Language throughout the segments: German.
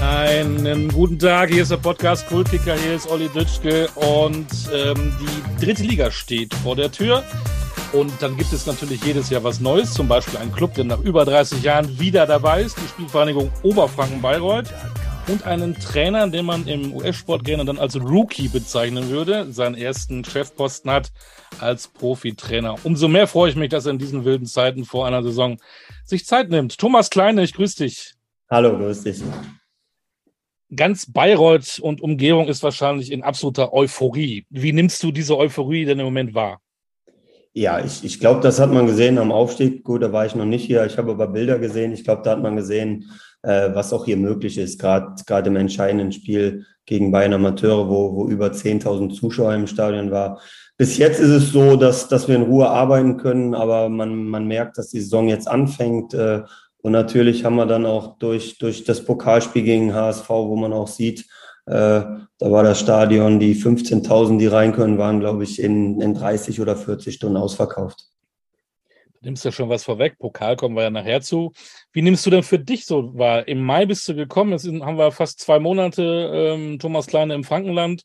Einen guten Tag, hier ist der Podcast Kultkicker, hier ist Olli Dütschke und ähm, die dritte Liga steht vor der Tür. Und dann gibt es natürlich jedes Jahr was Neues, zum Beispiel einen Club, der nach über 30 Jahren wieder dabei ist, die Spielvereinigung Oberfranken-Bayreuth. Und einen Trainer, den man im US-Sport gerne dann als Rookie bezeichnen würde, seinen ersten Chefposten hat als Profitrainer. Umso mehr freue ich mich, dass er in diesen wilden Zeiten vor einer Saison sich Zeit nimmt. Thomas Kleine, ich grüße dich. Hallo, grüß dich ganz Bayreuth und Umgebung ist wahrscheinlich in absoluter Euphorie. Wie nimmst du diese Euphorie denn im Moment wahr? Ja, ich, ich glaube, das hat man gesehen am Aufstieg. Gut, da war ich noch nicht hier. Ich habe aber Bilder gesehen. Ich glaube, da hat man gesehen, äh, was auch hier möglich ist, gerade im entscheidenden Spiel gegen Bayern Amateure, wo, wo über 10.000 Zuschauer im Stadion war. Bis jetzt ist es so, dass, dass wir in Ruhe arbeiten können, aber man, man merkt, dass die Saison jetzt anfängt. Äh, und natürlich haben wir dann auch durch, durch das Pokalspiel gegen HSV, wo man auch sieht, äh, da war das Stadion, die 15.000, die rein können, waren, glaube ich, in, in 30 oder 40 Stunden ausverkauft. Du nimmst ja schon was vorweg. Pokal kommen wir ja nachher zu. Wie nimmst du denn für dich so wahr? Im Mai bist du gekommen. Jetzt haben wir fast zwei Monate ähm, Thomas Kleine im Frankenland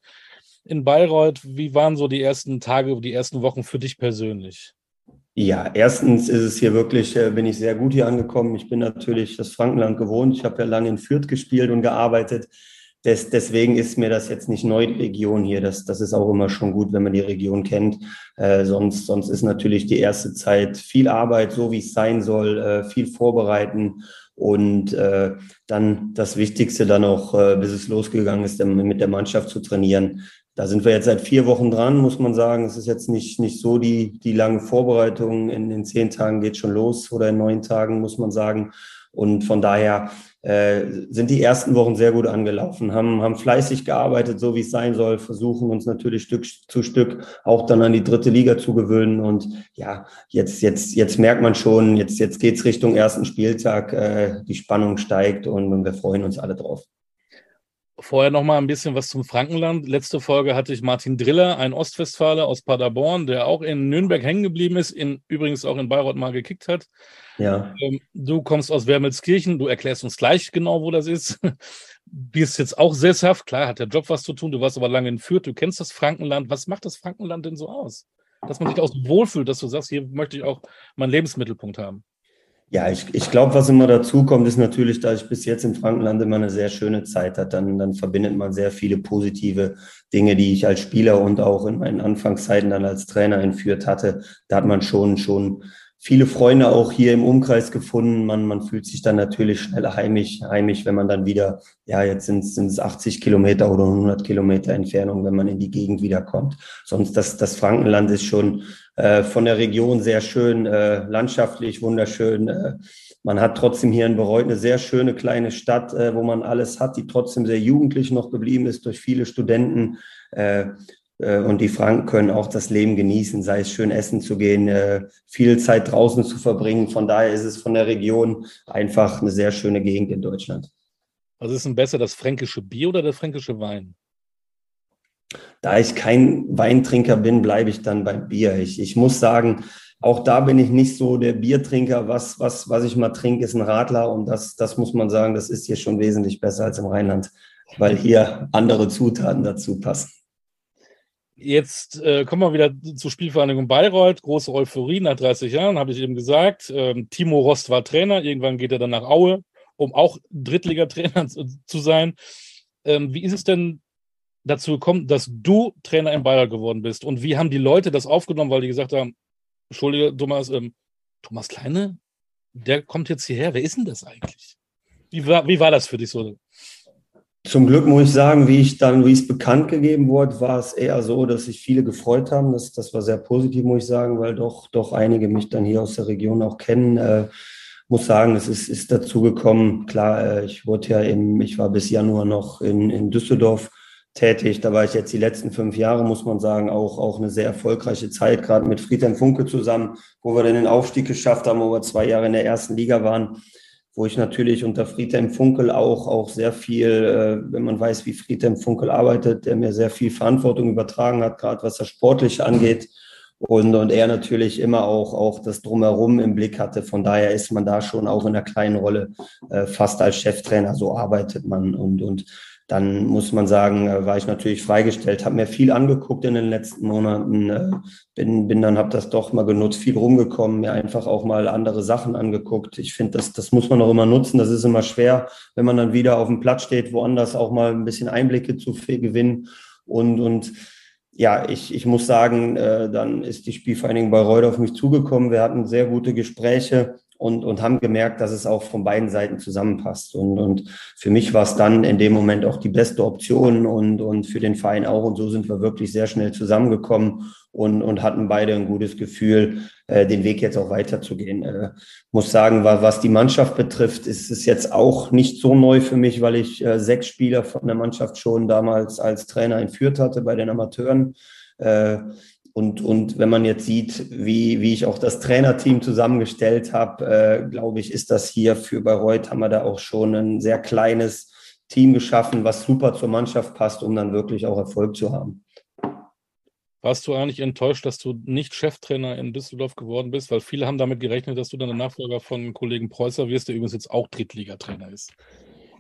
in Bayreuth. Wie waren so die ersten Tage, die ersten Wochen für dich persönlich? Ja, erstens ist es hier wirklich, äh, bin ich sehr gut hier angekommen. Ich bin natürlich das Frankenland gewohnt. Ich habe ja lange in Fürth gespielt und gearbeitet. Des, deswegen ist mir das jetzt nicht neu, die Region hier. Das, das ist auch immer schon gut, wenn man die Region kennt. Äh, sonst, sonst ist natürlich die erste Zeit viel Arbeit, so wie es sein soll, äh, viel vorbereiten und äh, dann das Wichtigste dann auch, äh, bis es losgegangen ist, mit der Mannschaft zu trainieren. Da sind wir jetzt seit vier Wochen dran, muss man sagen. Es ist jetzt nicht, nicht so die, die lange Vorbereitung. In, in zehn Tagen geht schon los oder in neun Tagen, muss man sagen. Und von daher äh, sind die ersten Wochen sehr gut angelaufen, haben, haben fleißig gearbeitet, so wie es sein soll, versuchen uns natürlich Stück zu Stück auch dann an die dritte Liga zu gewöhnen. Und ja, jetzt, jetzt, jetzt merkt man schon, jetzt, jetzt geht's Richtung ersten Spieltag, äh, die Spannung steigt und, und wir freuen uns alle drauf. Vorher noch mal ein bisschen was zum Frankenland. Letzte Folge hatte ich Martin Driller, ein Ostwestfaler aus Paderborn, der auch in Nürnberg hängen geblieben ist, in, übrigens auch in Bayreuth mal gekickt hat. Ja. Ähm, du kommst aus Wermelskirchen, du erklärst uns gleich genau, wo das ist. Bist jetzt auch sesshaft, klar, hat der Job was zu tun, du warst aber lange in Fürth, du kennst das Frankenland. Was macht das Frankenland denn so aus? Dass man sich auch so wohlfühlt, dass du sagst, hier möchte ich auch meinen Lebensmittelpunkt haben. Ja, ich, ich glaube, was immer dazu kommt, ist natürlich, da ich bis jetzt im Frankenland immer eine sehr schöne Zeit hatte, dann, dann verbindet man sehr viele positive Dinge, die ich als Spieler und auch in meinen Anfangszeiten dann als Trainer entführt hatte. Da hat man schon, schon viele Freunde auch hier im Umkreis gefunden. Man, man fühlt sich dann natürlich schneller heimisch, heimisch, wenn man dann wieder, ja, jetzt sind es 80 Kilometer oder 100 Kilometer Entfernung, wenn man in die Gegend wiederkommt. Sonst das, das Frankenland ist schon äh, von der Region sehr schön, äh, landschaftlich wunderschön. Äh, man hat trotzdem hier in Bereut eine sehr schöne kleine Stadt, äh, wo man alles hat, die trotzdem sehr jugendlich noch geblieben ist durch viele Studenten. Äh, und die Franken können auch das Leben genießen, sei es schön essen zu gehen, äh, viel Zeit draußen zu verbringen. Von daher ist es von der Region einfach eine sehr schöne Gegend in Deutschland. Was ist denn besser, das fränkische Bier oder der fränkische Wein? Da ich kein Weintrinker bin, bleibe ich dann beim Bier. Ich, ich muss sagen, auch da bin ich nicht so der Biertrinker. Was, was, was ich mal trinke, ist ein Radler. Und das, das muss man sagen, das ist hier schon wesentlich besser als im Rheinland, weil hier andere Zutaten dazu passen. Jetzt äh, kommen wir wieder zur Spielvereinigung Bayreuth. Große Euphorie nach 30 Jahren, habe ich eben gesagt. Ähm, Timo Rost war Trainer. Irgendwann geht er dann nach Aue, um auch Drittligatrainer zu, zu sein. Ähm, wie ist es denn dazu gekommen, dass du Trainer in Bayreuth geworden bist? Und wie haben die Leute das aufgenommen, weil die gesagt haben, Entschuldige, Thomas, ähm, Thomas Kleine, der kommt jetzt hierher. Wer ist denn das eigentlich? Wie war, wie war das für dich so? Zum Glück muss ich sagen, wie ich dann, wie es bekannt gegeben wurde, war es eher so, dass sich viele gefreut haben. Das, das war sehr positiv, muss ich sagen, weil doch, doch einige mich dann hier aus der Region auch kennen. Äh, muss sagen, es ist, ist dazu gekommen. Klar, äh, ich wurde ja im, ich war bis Januar noch in, in Düsseldorf tätig. Da war ich jetzt die letzten fünf Jahre, muss man sagen, auch, auch eine sehr erfolgreiche Zeit, gerade mit Friedhelm Funke zusammen, wo wir dann den Aufstieg geschafft haben, wo wir zwei Jahre in der ersten Liga waren wo ich natürlich unter Friedhelm Funkel auch, auch sehr viel, äh, wenn man weiß, wie Friedhelm Funkel arbeitet, der mir sehr viel Verantwortung übertragen hat, gerade was das Sportliche angeht. Und, und er natürlich immer auch, auch das Drumherum im Blick hatte. Von daher ist man da schon auch in einer kleinen Rolle äh, fast als Cheftrainer. So arbeitet man. Und, und dann muss man sagen, äh, war ich natürlich freigestellt, habe mir viel angeguckt in den letzten Monaten, äh, bin, bin dann, habe das doch mal genutzt, viel rumgekommen, mir einfach auch mal andere Sachen angeguckt. Ich finde, das, das muss man auch immer nutzen. Das ist immer schwer, wenn man dann wieder auf dem Platz steht, woanders auch mal ein bisschen Einblicke zu gewinnen. Und, und ja, ich, ich muss sagen, äh, dann ist die Spielvereinigung Bayreuth auf mich zugekommen. Wir hatten sehr gute Gespräche und, und haben gemerkt, dass es auch von beiden Seiten zusammenpasst. Und, und für mich war es dann in dem Moment auch die beste Option und, und für den Verein auch. Und so sind wir wirklich sehr schnell zusammengekommen und, und hatten beide ein gutes Gefühl, äh, den Weg jetzt auch weiterzugehen. Äh, muss sagen, was die Mannschaft betrifft, ist es jetzt auch nicht so neu für mich, weil ich äh, sechs Spieler von der Mannschaft schon damals als Trainer entführt hatte bei den Amateuren. Äh, und, und wenn man jetzt sieht, wie, wie ich auch das Trainerteam zusammengestellt habe, äh, glaube ich, ist das hier für Bayreuth, haben wir da auch schon ein sehr kleines Team geschaffen, was super zur Mannschaft passt, um dann wirklich auch Erfolg zu haben. Warst du eigentlich enttäuscht, dass du nicht Cheftrainer in Düsseldorf geworden bist? Weil viele haben damit gerechnet, dass du dann der Nachfolger von Kollegen Preußer wirst, der übrigens jetzt auch Drittligatrainer ist.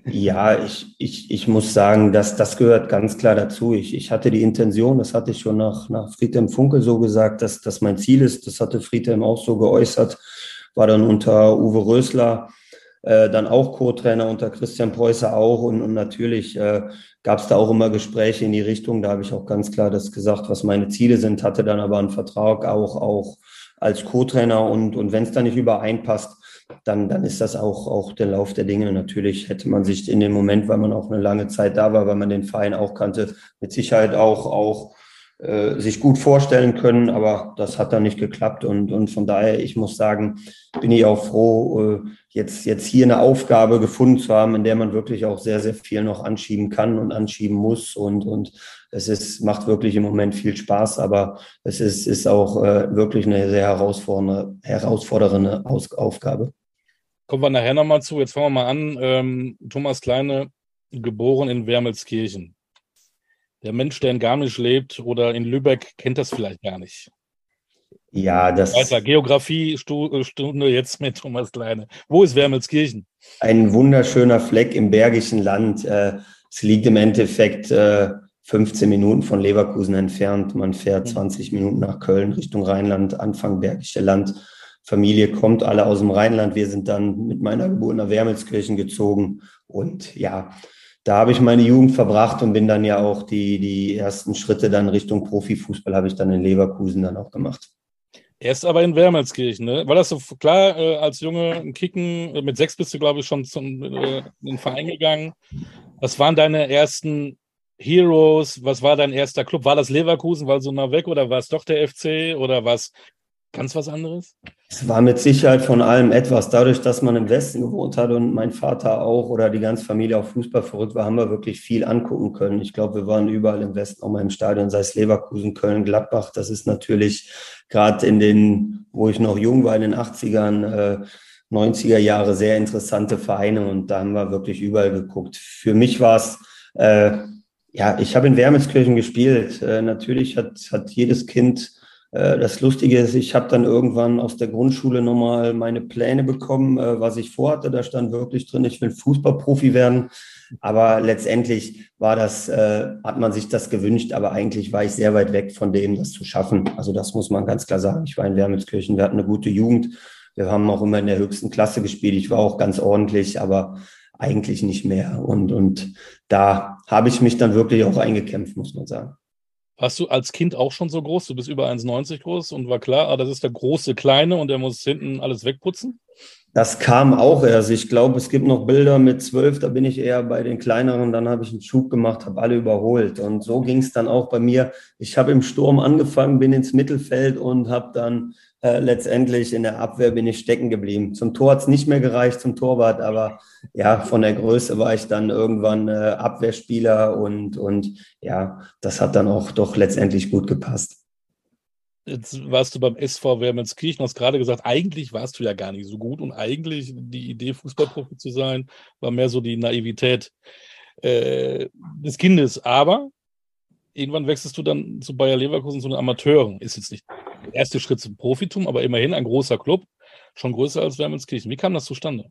Ja, ich, ich, ich muss sagen, dass das gehört ganz klar dazu. Ich, ich hatte die Intention, das hatte ich schon nach, nach Friedhelm Funkel so gesagt, dass das mein Ziel ist. Das hatte Friedhelm auch so geäußert, war dann unter Uwe Rösler äh, dann auch Co-Trainer, unter Christian Preußer auch. Und, und natürlich äh, gab es da auch immer Gespräche in die Richtung. Da habe ich auch ganz klar das gesagt, was meine Ziele sind, hatte dann aber einen Vertrag auch, auch als Co-Trainer. Und, und wenn es da nicht übereinpasst, dann, dann ist das auch, auch der Lauf der Dinge. Natürlich hätte man sich in dem Moment, weil man auch eine lange Zeit da war, weil man den Verein auch kannte, mit Sicherheit auch, auch äh, sich gut vorstellen können, aber das hat dann nicht geklappt. Und, und von daher, ich muss sagen, bin ich auch froh, äh, jetzt, jetzt hier eine Aufgabe gefunden zu haben, in der man wirklich auch sehr, sehr viel noch anschieben kann und anschieben muss. Und, und es ist, macht wirklich im Moment viel Spaß, aber es ist, ist auch äh, wirklich eine sehr herausfordernde, herausfordernde Aus Aufgabe. Kommen wir nachher nochmal zu. Jetzt fangen wir mal an. Ähm, Thomas Kleine, geboren in Wermelskirchen. Der Mensch, der in Garmisch lebt oder in Lübeck, kennt das vielleicht gar nicht. Ja, das. Weiter, Geografiestunde jetzt mit Thomas Kleine. Wo ist Wermelskirchen? Ein wunderschöner Fleck im Bergischen Land. Äh, es liegt im Endeffekt 15 äh, Minuten von Leverkusen entfernt. Man fährt 20 mhm. Minuten nach Köln Richtung Rheinland, Anfang Bergische Land. Familie kommt alle aus dem Rheinland. Wir sind dann mit meiner Geburt nach Wermelskirchen gezogen. Und ja, da habe ich meine Jugend verbracht und bin dann ja auch die, die ersten Schritte dann Richtung Profifußball habe ich dann in Leverkusen dann auch gemacht. Erst aber in Wermelskirchen, ne? War das so klar, äh, als Junge ein Kicken, äh, mit sechs bist du, glaube ich, schon zum, äh, in den Verein gegangen. Was waren deine ersten Heroes? Was war dein erster Club? War das Leverkusen, war so nah weg oder war es doch der FC oder war es Ganz was anderes? Es war mit Sicherheit von allem etwas. Dadurch, dass man im Westen gewohnt hat und mein Vater auch oder die ganze Familie auf Fußball verrückt war, haben wir wirklich viel angucken können. Ich glaube, wir waren überall im Westen, auch mal im Stadion, sei es Leverkusen, Köln, Gladbach. Das ist natürlich gerade in den, wo ich noch jung war, in den 80ern, äh, 90er Jahre sehr interessante Vereine und da haben wir wirklich überall geguckt. Für mich war es, äh, ja, ich habe in Wermelskirchen gespielt. Äh, natürlich hat, hat jedes Kind äh, das Lustige ist, ich habe dann irgendwann aus der Grundschule nochmal meine Pläne bekommen, äh, was ich vorhatte. Da stand wirklich drin, ich will Fußballprofi werden. Aber letztendlich war das, äh, hat man sich das gewünscht, aber eigentlich war ich sehr weit weg von dem, das zu schaffen. Also das muss man ganz klar sagen. Ich war in Wermelskirchen, wir hatten eine gute Jugend. Wir haben auch immer in der höchsten Klasse gespielt. Ich war auch ganz ordentlich, aber eigentlich nicht mehr. Und, und da habe ich mich dann wirklich auch eingekämpft, muss man sagen. Warst du als Kind auch schon so groß? Du bist über 1,90 groß und war klar, ah, das ist der große Kleine und der muss hinten alles wegputzen? Das kam auch erst. Ich glaube, es gibt noch Bilder mit zwölf, da bin ich eher bei den kleineren. Dann habe ich einen Schub gemacht, habe alle überholt. Und so ging es dann auch bei mir. Ich habe im Sturm angefangen, bin ins Mittelfeld und habe dann äh, letztendlich in der Abwehr bin ich stecken geblieben. Zum Tor hat es nicht mehr gereicht, zum Torwart, aber ja, von der Größe war ich dann irgendwann äh, Abwehrspieler und, und ja, das hat dann auch doch letztendlich gut gepasst. Jetzt warst du beim SV Wermelskirchen, hast gerade gesagt, eigentlich warst du ja gar nicht so gut und eigentlich die Idee, Fußballprofi zu sein, war mehr so die Naivität äh, des Kindes. Aber irgendwann wechselst du dann zu Bayer Leverkusen zu den Amateuren. Ist jetzt nicht der erste Schritt zum Profitum, aber immerhin ein großer Club, schon größer als Wermelskirchen. Wie kam das zustande?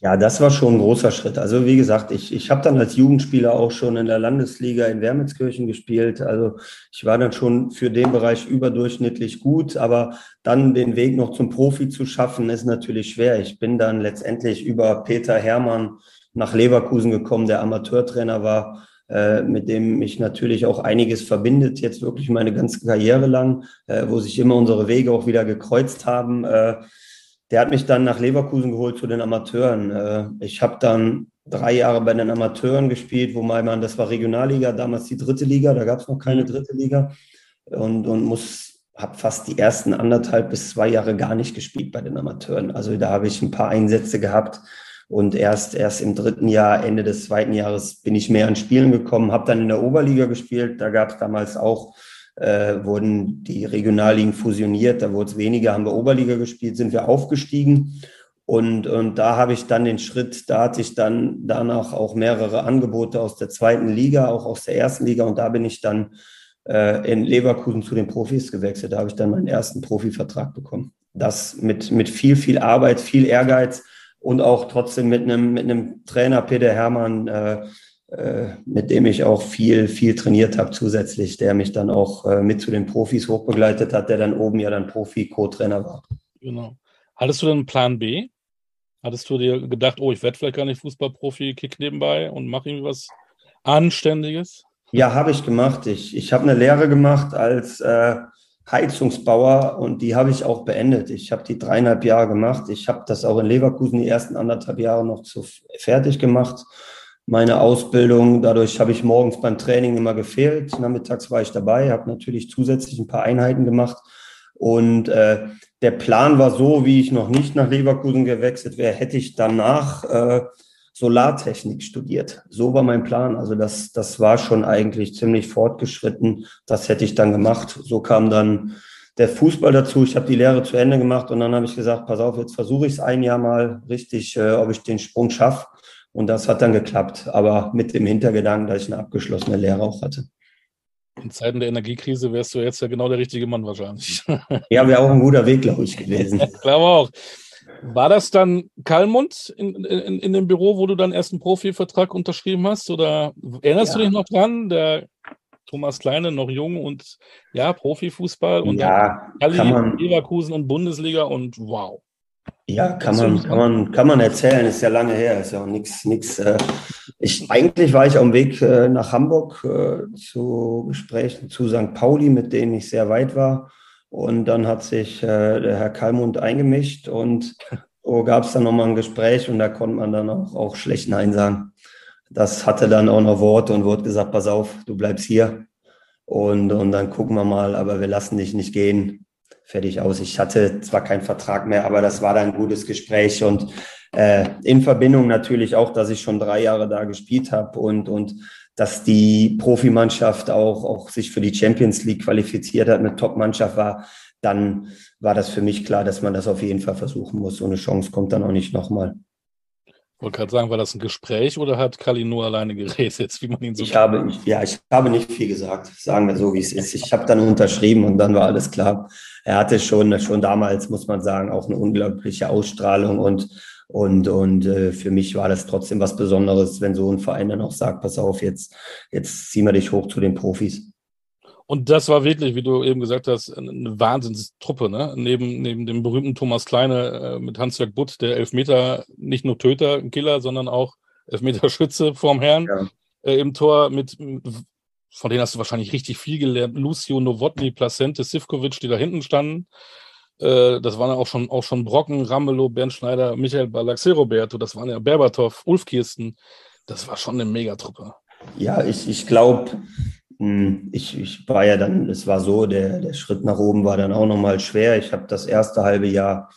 Ja, das war schon ein großer Schritt. Also wie gesagt, ich, ich habe dann als Jugendspieler auch schon in der Landesliga in Wermelskirchen gespielt. Also ich war dann schon für den Bereich überdurchschnittlich gut, aber dann den Weg noch zum Profi zu schaffen, ist natürlich schwer. Ich bin dann letztendlich über Peter Hermann nach Leverkusen gekommen, der Amateurtrainer war, mit dem mich natürlich auch einiges verbindet, jetzt wirklich meine ganze Karriere lang, äh, wo sich immer unsere Wege auch wieder gekreuzt haben. Äh, der hat mich dann nach Leverkusen geholt zu den Amateuren. Äh, ich habe dann drei Jahre bei den Amateuren gespielt, wo man, das war Regionalliga, damals die dritte Liga, da gab es noch keine mhm. dritte Liga und, und muss, habe fast die ersten anderthalb bis zwei Jahre gar nicht gespielt bei den Amateuren. Also da habe ich ein paar Einsätze gehabt und erst, erst im dritten Jahr, Ende des zweiten Jahres bin ich mehr an Spielen gekommen, habe dann in der Oberliga gespielt, da gab es damals auch äh, wurden die Regionalligen fusioniert, da wurde es weniger, haben wir Oberliga gespielt, sind wir aufgestiegen. Und, und da habe ich dann den Schritt, da hatte ich dann danach auch mehrere Angebote aus der zweiten Liga, auch aus der ersten Liga. Und da bin ich dann äh, in Leverkusen zu den Profis gewechselt. Da habe ich dann meinen ersten Profivertrag bekommen. Das mit, mit viel, viel Arbeit, viel Ehrgeiz und auch trotzdem mit einem, mit einem Trainer, Peter Hermann, äh, äh, mit dem ich auch viel, viel trainiert habe zusätzlich, der mich dann auch äh, mit zu den Profis hochbegleitet hat, der dann oben ja dann Profi-Co-Trainer war. Genau. Hattest du denn einen Plan B? Hattest du dir gedacht, oh, ich werde vielleicht gar nicht Fußballprofi, kick nebenbei und mache irgendwie was Anständiges? Ja, habe ich gemacht. Ich, ich habe eine Lehre gemacht als äh, Heizungsbauer und die habe ich auch beendet. Ich habe die dreieinhalb Jahre gemacht. Ich habe das auch in Leverkusen die ersten anderthalb Jahre noch zu fertig gemacht meine Ausbildung. Dadurch habe ich morgens beim Training immer gefehlt. Nachmittags war ich dabei, habe natürlich zusätzlich ein paar Einheiten gemacht. Und äh, der Plan war so, wie ich noch nicht nach Leverkusen gewechselt wäre, hätte ich danach äh, Solartechnik studiert. So war mein Plan. Also das, das war schon eigentlich ziemlich fortgeschritten. Das hätte ich dann gemacht. So kam dann der Fußball dazu. Ich habe die Lehre zu Ende gemacht und dann habe ich gesagt, pass auf, jetzt versuche ich es ein Jahr mal richtig, äh, ob ich den Sprung schaffe. Und das hat dann geklappt, aber mit dem Hintergedanken, dass ich eine abgeschlossene Lehre auch hatte. In Zeiten der Energiekrise wärst du jetzt ja genau der richtige Mann wahrscheinlich. Ja, wäre auch ein guter Weg, glaube ich, gewesen. ich glaube auch. War das dann Kalmund in, in, in, dem Büro, wo du dann erst einen Profivertrag unterschrieben hast? Oder erinnerst ja. du dich noch dran? Der Thomas Kleine, noch jung und ja, Profifußball und ja, dann Kalli, Leverkusen und Bundesliga und wow. Ja, kann man, kann man, kann man erzählen. Ist ja lange her. Ist ja auch nichts, nichts. Äh, ich, eigentlich war ich auf dem Weg äh, nach Hamburg äh, zu Gesprächen zu St. Pauli, mit denen ich sehr weit war. Und dann hat sich äh, der Herr Kalmund eingemischt und so gab es dann nochmal ein Gespräch und da konnte man dann auch, auch schlecht Nein sagen. Das hatte dann auch noch Worte und wurde gesagt, pass auf, du bleibst hier. Und, und dann gucken wir mal, aber wir lassen dich nicht gehen fertig aus. Ich hatte zwar keinen Vertrag mehr, aber das war dann ein gutes Gespräch und äh, in Verbindung natürlich auch, dass ich schon drei Jahre da gespielt habe und, und dass die Profimannschaft auch, auch sich für die Champions League qualifiziert hat, eine Top-Mannschaft war, dann war das für mich klar, dass man das auf jeden Fall versuchen muss. So eine Chance kommt dann auch nicht nochmal. Ich wollte gerade sagen, war das ein Gespräch oder hat Kali nur alleine geredet, wie man ihn so ich habe, ich, Ja, ich habe nicht viel gesagt, sagen wir so, wie es ist. Ich habe dann unterschrieben und dann war alles klar. Er hatte schon, schon damals, muss man sagen, auch eine unglaubliche Ausstrahlung und, und, und äh, für mich war das trotzdem was Besonderes, wenn so ein Verein dann auch sagt, pass auf, jetzt, jetzt ziehen wir dich hoch zu den Profis. Und das war wirklich, wie du eben gesagt hast, eine Wahnsinnstruppe, ne? Neben, neben dem berühmten Thomas Kleine äh, mit Hans-Jörg Butt, der Elfmeter, nicht nur Töter, Killer, sondern auch Elfmeterschütze vorm Herrn ja. äh, im Tor mit, von denen hast du wahrscheinlich richtig viel gelernt, Lucio Novotny, Placente, Sivkovic, die da hinten standen. Äh, das waren ja auch schon, auch schon Brocken, Ramelow, Bernd Schneider, Michael Balaxe, Roberto, das waren ja Berbatov, Ulf Kirsten. Das war schon eine Megatruppe. Ja, ich, ich glaube, hm, ich, ich war ja dann, es war so, der, der Schritt nach oben war dann auch nochmal schwer. Ich habe das erste halbe Jahr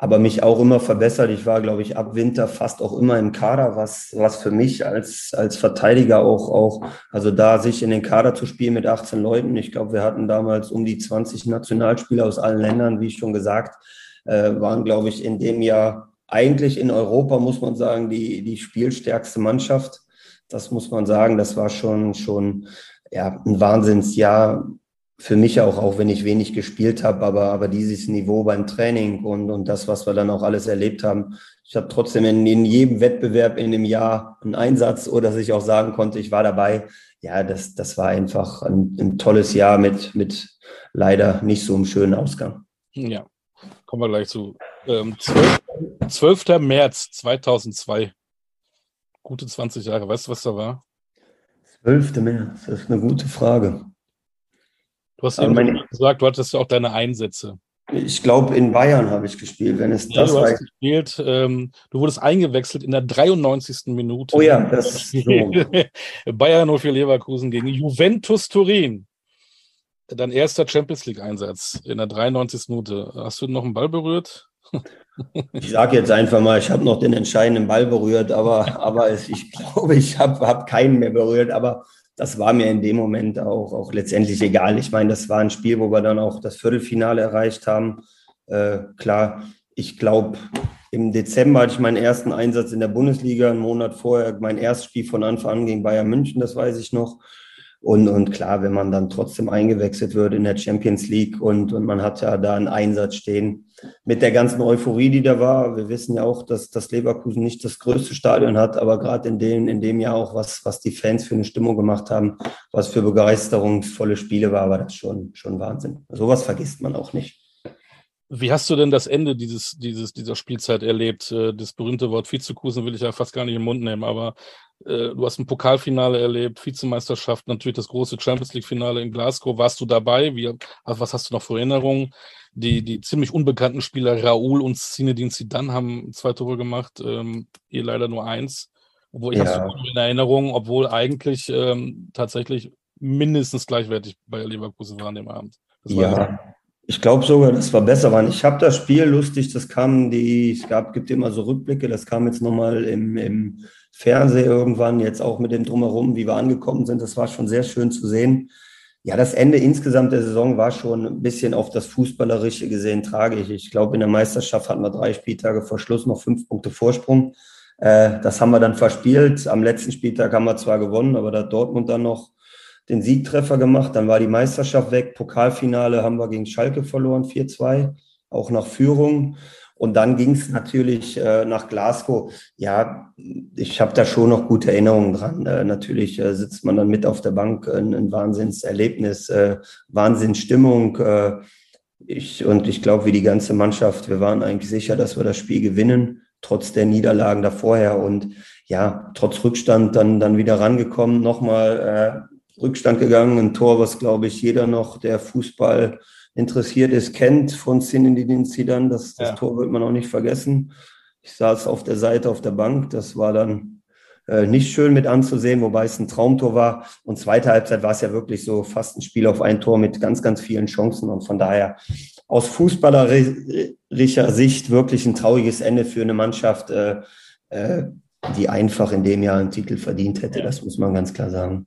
aber mich auch immer verbessert. Ich war, glaube ich, ab Winter fast auch immer im Kader, was, was für mich als, als Verteidiger auch, auch, also da sich in den Kader zu spielen mit 18 Leuten. Ich glaube, wir hatten damals um die 20 Nationalspieler aus allen Ländern, wie schon gesagt, äh, waren, glaube ich, in dem Jahr eigentlich in Europa, muss man sagen, die, die spielstärkste Mannschaft. Das muss man sagen, das war schon, schon ja, ein Wahnsinnsjahr für mich auch, auch wenn ich wenig gespielt habe, aber, aber dieses Niveau beim Training und, und das, was wir dann auch alles erlebt haben. Ich habe trotzdem in, in jedem Wettbewerb in dem Jahr einen Einsatz oder dass ich auch sagen konnte, ich war dabei. Ja, das, das war einfach ein, ein tolles Jahr mit, mit leider nicht so einem schönen Ausgang. Ja, kommen wir gleich zu. Ähm, 12, 12. März 2002. Gute 20 Jahre. Weißt du, was da war? 12. März, das ist eine gute Frage. Du hast eben meine, gesagt, du hattest ja auch deine Einsätze. Ich glaube, in Bayern habe ich gespielt, wenn es ja, das du hast gespielt. Ähm, du wurdest eingewechselt in der 93. Minute. Oh ja, das ist so. Bayern für Leverkusen gegen Juventus Turin. Dein erster Champions League-Einsatz in der 93. Minute. Hast du noch einen Ball berührt? Ich sage jetzt einfach mal, ich habe noch den entscheidenden Ball berührt, aber, aber ich glaube, ich habe hab keinen mehr berührt. Aber das war mir in dem Moment auch, auch letztendlich egal. Ich meine, das war ein Spiel, wo wir dann auch das Viertelfinale erreicht haben. Äh, klar, ich glaube, im Dezember hatte ich meinen ersten Einsatz in der Bundesliga, einen Monat vorher mein erstes Spiel von Anfang an gegen Bayern München, das weiß ich noch. Und, und klar, wenn man dann trotzdem eingewechselt wird in der Champions League und, und man hat ja da einen Einsatz stehen mit der ganzen Euphorie, die da war. Wir wissen ja auch, dass das Leverkusen nicht das größte Stadion hat, aber gerade in dem, in dem Jahr auch, was, was die Fans für eine Stimmung gemacht haben, was für begeisterungsvolle Spiele war, war das schon, schon Wahnsinn. Sowas vergisst man auch nicht. Wie hast du denn das Ende dieses, dieses, dieser Spielzeit erlebt? Äh, das berühmte Wort Vizekusen will ich ja fast gar nicht im Mund nehmen, aber äh, du hast ein Pokalfinale erlebt, Vizemeisterschaft, natürlich das große Champions League-Finale in Glasgow. Warst du dabei? Wie, was hast du noch für Erinnerungen? Die, die ziemlich unbekannten Spieler Raoul und Zinedine Zidane haben zwei Tore gemacht, ähm, ihr leider nur eins. Obwohl ich ja. habe in Erinnerung, obwohl eigentlich ähm, tatsächlich mindestens gleichwertig bei Leverkusen waren dem Abend. Das ja, ich glaube sogar, das war besser. Waren. Ich habe das Spiel lustig, das kam die, es gab, gibt immer so Rückblicke, das kam jetzt nochmal im, im Fernsehen irgendwann, jetzt auch mit dem Drumherum, wie wir angekommen sind. Das war schon sehr schön zu sehen. Ja, das Ende insgesamt der Saison war schon ein bisschen auf das Fußballerische gesehen tragisch. Ich glaube, in der Meisterschaft hatten wir drei Spieltage vor Schluss noch fünf Punkte Vorsprung. Äh, das haben wir dann verspielt. Am letzten Spieltag haben wir zwar gewonnen, aber da hat Dortmund dann noch den Siegtreffer gemacht. Dann war die Meisterschaft weg. Pokalfinale haben wir gegen Schalke verloren, 4-2, auch nach Führung. Und dann ging es natürlich äh, nach Glasgow. Ja, ich habe da schon noch gute Erinnerungen dran. Äh, natürlich äh, sitzt man dann mit auf der Bank, ein, ein Wahnsinnserlebnis, äh, Wahnsinnsstimmung. Äh, ich, und ich glaube, wie die ganze Mannschaft, wir waren eigentlich sicher, dass wir das Spiel gewinnen, trotz der Niederlagen davorher. Und ja, trotz Rückstand dann, dann wieder rangekommen, nochmal äh, Rückstand gegangen. Ein Tor, was, glaube ich, jeder noch, der Fußball interessiert ist, kennt von Zinedine Zidane. Das, das ja. Tor wird man auch nicht vergessen. Ich saß auf der Seite auf der Bank. Das war dann äh, nicht schön mit anzusehen, wobei es ein Traumtor war. Und zweite Halbzeit war es ja wirklich so fast ein Spiel auf ein Tor mit ganz, ganz vielen Chancen. Und von daher aus fußballerischer Sicht wirklich ein trauriges Ende für eine Mannschaft, äh, äh, die einfach in dem Jahr einen Titel verdient hätte. Das muss man ganz klar sagen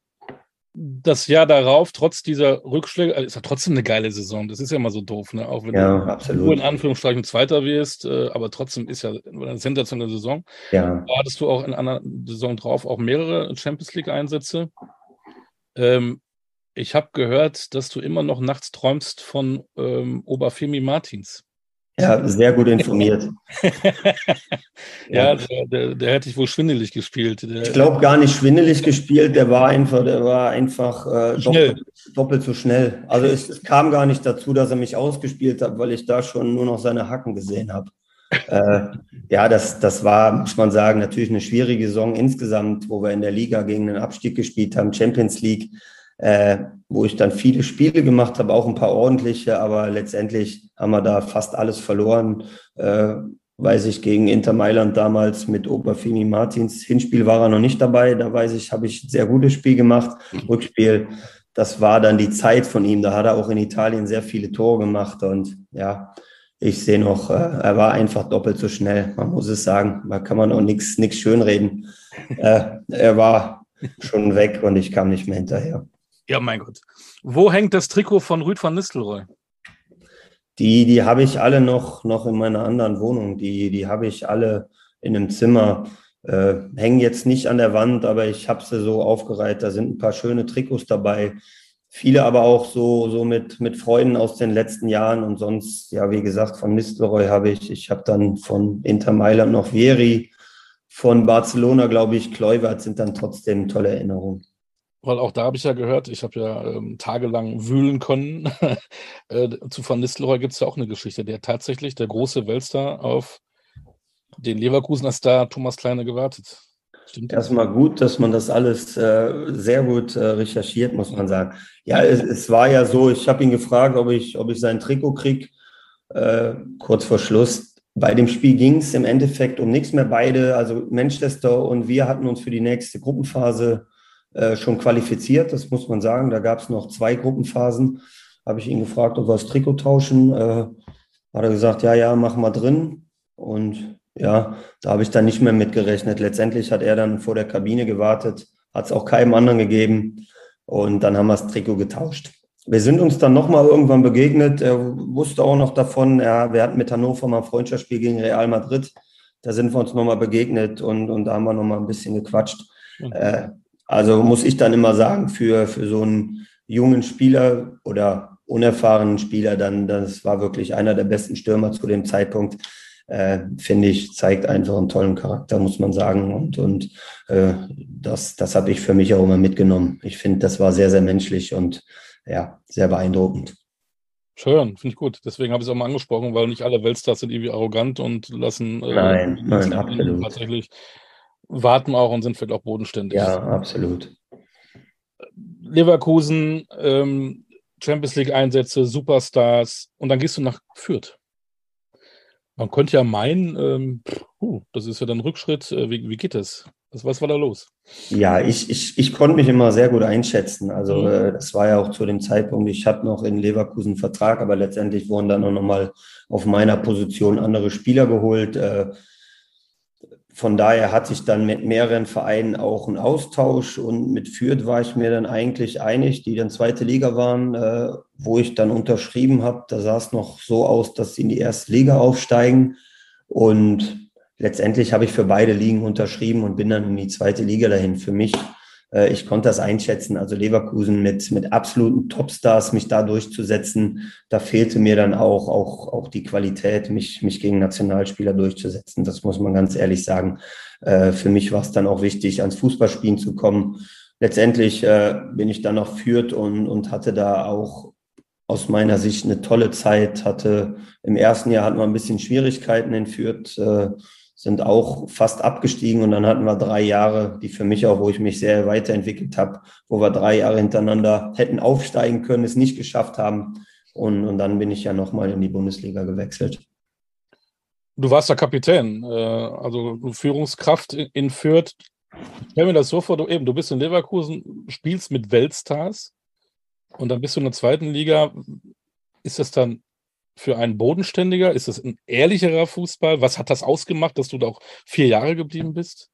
das Jahr darauf, trotz dieser Rückschläge, also ist ja trotzdem eine geile Saison. Das ist ja immer so doof, ne? Auch wenn ja, du absolut. nur in Anführungsstrichen Zweiter wirst, äh, aber trotzdem ist ja eine sensationelle Saison. Ja. Da hattest du auch in einer Saison drauf auch mehrere Champions League-Einsätze. Ähm, ich habe gehört, dass du immer noch nachts träumst von ähm, Oberfemi Martins. Ja, sehr gut informiert. ja, der, der, der, hätte ich wohl schwindelig gespielt. Der, ich glaube gar nicht schwindelig gespielt, der war einfach, der war einfach äh, doppelt, doppelt, so schnell. Also es, es, kam gar nicht dazu, dass er mich ausgespielt hat, weil ich da schon nur noch seine Hacken gesehen habe. äh, ja, das, das war, muss man sagen, natürlich eine schwierige Saison insgesamt, wo wir in der Liga gegen den Abstieg gespielt haben, Champions League äh, wo ich dann viele Spiele gemacht habe, auch ein paar ordentliche, aber letztendlich haben wir da fast alles verloren. Äh, weiß ich, gegen Inter Mailand damals mit Oberfemi Martins. Hinspiel war er noch nicht dabei. Da weiß ich, habe ich ein sehr gutes Spiel gemacht. Rückspiel, das war dann die Zeit von ihm. Da hat er auch in Italien sehr viele Tore gemacht. Und ja, ich sehe noch, äh, er war einfach doppelt so schnell. Man muss es sagen. Da kann man auch nichts schönreden. Äh, er war schon weg und ich kam nicht mehr hinterher. Ja, mein Gott. Wo hängt das Trikot von Rüd van Nistelrooy? Die, die habe ich alle noch, noch in meiner anderen Wohnung. Die, die habe ich alle in einem Zimmer. Äh, hängen jetzt nicht an der Wand, aber ich habe sie so aufgereiht. Da sind ein paar schöne Trikots dabei. Viele aber auch so, so mit, mit Freunden aus den letzten Jahren und sonst, ja, wie gesagt, von Nistelrooy habe ich, ich habe dann von Inter Mailand noch Veri, von Barcelona, glaube ich, Kluivert sind dann trotzdem tolle Erinnerungen. Weil auch da habe ich ja gehört, ich habe ja ähm, tagelang wühlen können. äh, zu Van Nistelrooy gibt es ja auch eine Geschichte, der tatsächlich der große Weltstar auf den Leverkusener Star Thomas Kleine gewartet. Stimmt. Erstmal gut, dass man das alles äh, sehr gut äh, recherchiert, muss man sagen. Ja, es, es war ja so, ich habe ihn gefragt, ob ich, ob ich sein Trikot kriege, äh, kurz vor Schluss. Bei dem Spiel ging es im Endeffekt um nichts mehr. Beide, also Manchester und wir hatten uns für die nächste Gruppenphase äh, schon qualifiziert, das muss man sagen. Da gab es noch zwei Gruppenphasen. Habe ich ihn gefragt, ob wir das Trikot tauschen. Äh, hat er gesagt, ja, ja, machen wir drin. Und ja, da habe ich dann nicht mehr mitgerechnet. Letztendlich hat er dann vor der Kabine gewartet, hat es auch keinem anderen gegeben und dann haben wir das Trikot getauscht. Wir sind uns dann nochmal irgendwann begegnet. Er wusste auch noch davon, ja, wir hatten mit Hannover mal ein Freundschaftsspiel gegen Real Madrid. Da sind wir uns nochmal begegnet und, und da haben wir nochmal ein bisschen gequatscht. Mhm. Äh, also muss ich dann immer sagen, für, für so einen jungen Spieler oder unerfahrenen Spieler, dann das war wirklich einer der besten Stürmer zu dem Zeitpunkt äh, finde ich, zeigt einfach einen tollen Charakter, muss man sagen. Und, und äh, das, das habe ich für mich auch immer mitgenommen. Ich finde, das war sehr, sehr menschlich und ja, sehr beeindruckend. Schön, finde ich gut. Deswegen habe ich es auch mal angesprochen, weil nicht alle Weltstars sind irgendwie arrogant und lassen äh, nein, nein, absolut. tatsächlich warten auch und sind vielleicht auch bodenständig. Ja, absolut. Leverkusen, ähm, Champions League Einsätze, Superstars und dann gehst du nach Fürth. Man könnte ja meinen, ähm, puh, das ist ja dann Rückschritt. Äh, wie, wie geht das? Was, was war da los? Ja, ich, ich, ich konnte mich immer sehr gut einschätzen. Also mhm. äh, das war ja auch zu dem Zeitpunkt, ich hatte noch in Leverkusen Vertrag, aber letztendlich wurden dann auch nochmal auf meiner Position andere Spieler geholt. Äh, von daher hatte ich dann mit mehreren Vereinen auch einen Austausch und mit Fürth war ich mir dann eigentlich einig, die dann zweite Liga waren, äh, wo ich dann unterschrieben habe. Da sah es noch so aus, dass sie in die erste Liga aufsteigen und letztendlich habe ich für beide Ligen unterschrieben und bin dann in die zweite Liga dahin. Für mich ich konnte das einschätzen. Also Leverkusen mit, mit absoluten Topstars, mich da durchzusetzen, da fehlte mir dann auch, auch, auch die Qualität, mich, mich gegen Nationalspieler durchzusetzen. Das muss man ganz ehrlich sagen. Äh, für mich war es dann auch wichtig, ans Fußballspielen zu kommen. Letztendlich äh, bin ich dann noch führt und, und hatte da auch aus meiner Sicht eine tolle Zeit. Hatte im ersten Jahr hatten wir ein bisschen Schwierigkeiten in Fürth sind auch fast abgestiegen und dann hatten wir drei Jahre, die für mich auch, wo ich mich sehr weiterentwickelt habe, wo wir drei Jahre hintereinander hätten aufsteigen können, es nicht geschafft haben. Und, und dann bin ich ja nochmal in die Bundesliga gewechselt. Du warst der Kapitän, äh, also Führungskraft in Fürth. Stell mir das so vor, du, eben, du bist in Leverkusen, spielst mit Weltstars und dann bist du in der zweiten Liga. Ist das dann für einen Bodenständiger? Ist das ein ehrlicherer Fußball? Was hat das ausgemacht, dass du da auch vier Jahre geblieben bist?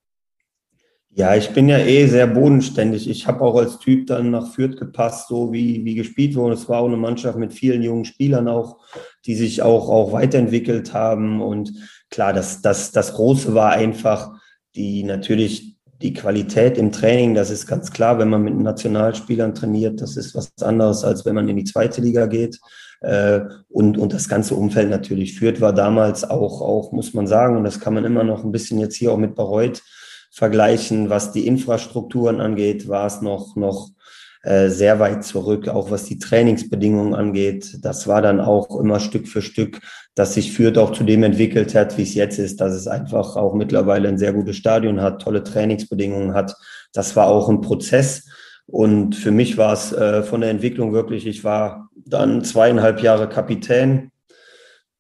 Ja, ich bin ja eh sehr bodenständig. Ich habe auch als Typ dann nach Fürth gepasst, so wie, wie gespielt wurde. Es war auch eine Mannschaft mit vielen jungen Spielern auch, die sich auch, auch weiterentwickelt haben. Und klar, das, das, das Große war einfach die natürlich die Qualität im Training, das ist ganz klar, wenn man mit Nationalspielern trainiert, das ist was anderes, als wenn man in die zweite Liga geht. Äh, und, und das ganze Umfeld natürlich führt, war damals auch, auch, muss man sagen, und das kann man immer noch ein bisschen jetzt hier auch mit Bayreuth vergleichen, was die Infrastrukturen angeht, war es noch, noch äh, sehr weit zurück, auch was die Trainingsbedingungen angeht. Das war dann auch immer Stück für Stück, dass sich Fürth auch zu dem entwickelt hat, wie es jetzt ist, dass es einfach auch mittlerweile ein sehr gutes Stadion hat, tolle Trainingsbedingungen hat. Das war auch ein Prozess. Und für mich war es äh, von der Entwicklung wirklich, ich war dann zweieinhalb Jahre Kapitän,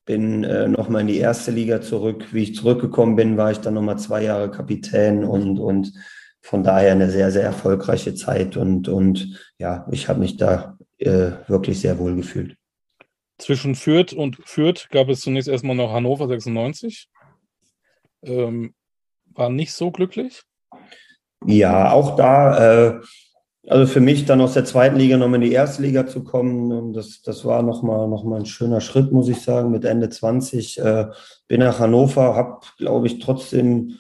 bin äh, nochmal in die erste Liga zurück. Wie ich zurückgekommen bin, war ich dann nochmal zwei Jahre Kapitän und, und von daher eine sehr, sehr erfolgreiche Zeit. Und, und ja, ich habe mich da äh, wirklich sehr wohl gefühlt. Zwischen Fürth und Fürth gab es zunächst erstmal noch Hannover 96. Ähm, war nicht so glücklich? Ja, auch da äh, also für mich dann aus der zweiten Liga nochmal in die erste Liga zu kommen, das, das war nochmal noch mal ein schöner Schritt, muss ich sagen, mit Ende 20. Äh, bin nach Hannover, habe, glaube ich, trotzdem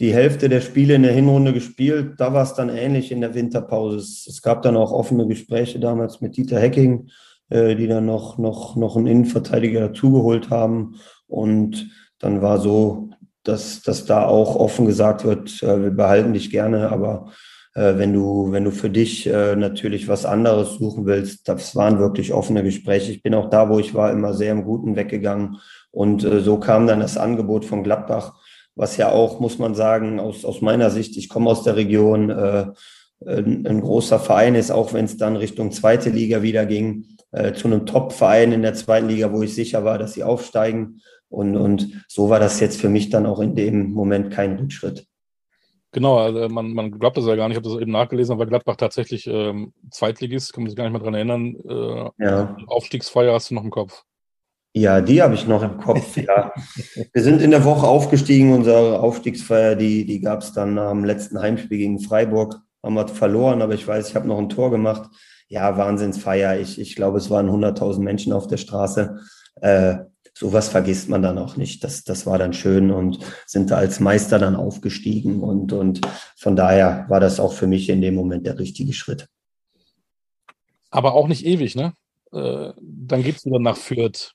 die Hälfte der Spiele in der Hinrunde gespielt. Da war es dann ähnlich in der Winterpause. Es, es gab dann auch offene Gespräche damals mit Dieter Hecking, äh, die dann noch, noch, noch einen Innenverteidiger dazugeholt haben. Und dann war so, dass, dass da auch offen gesagt wird, äh, wir behalten dich gerne, aber wenn du, wenn du für dich äh, natürlich was anderes suchen willst, das waren wirklich offene Gespräche. Ich bin auch da, wo ich war, immer sehr im Guten weggegangen. Und äh, so kam dann das Angebot von Gladbach, was ja auch, muss man sagen, aus, aus meiner Sicht, ich komme aus der Region, äh, ein, ein großer Verein ist, auch wenn es dann Richtung zweite Liga wieder ging, äh, zu einem Top-Verein in der zweiten Liga, wo ich sicher war, dass sie aufsteigen. Und, und so war das jetzt für mich dann auch in dem Moment kein Rückschritt. Genau, also man, man glaubt das ja gar nicht. Ich habe das eben nachgelesen, aber Gladbach tatsächlich ähm, Zweitligist, kann man sich gar nicht mehr dran erinnern. Äh, ja. Aufstiegsfeier hast du noch im Kopf. Ja, die habe ich noch im Kopf, ja. Wir sind in der Woche aufgestiegen, unsere Aufstiegsfeier, die, die gab es dann am letzten Heimspiel gegen Freiburg. Haben wir verloren, aber ich weiß, ich habe noch ein Tor gemacht. Ja, Wahnsinnsfeier. Ich, ich glaube, es waren 100.000 Menschen auf der Straße. Äh, sowas vergisst man dann auch nicht. Das, das war dann schön und sind da als Meister dann aufgestiegen. Und, und von daher war das auch für mich in dem Moment der richtige Schritt. Aber auch nicht ewig, ne? Äh, dann geht es wieder nach Fürth.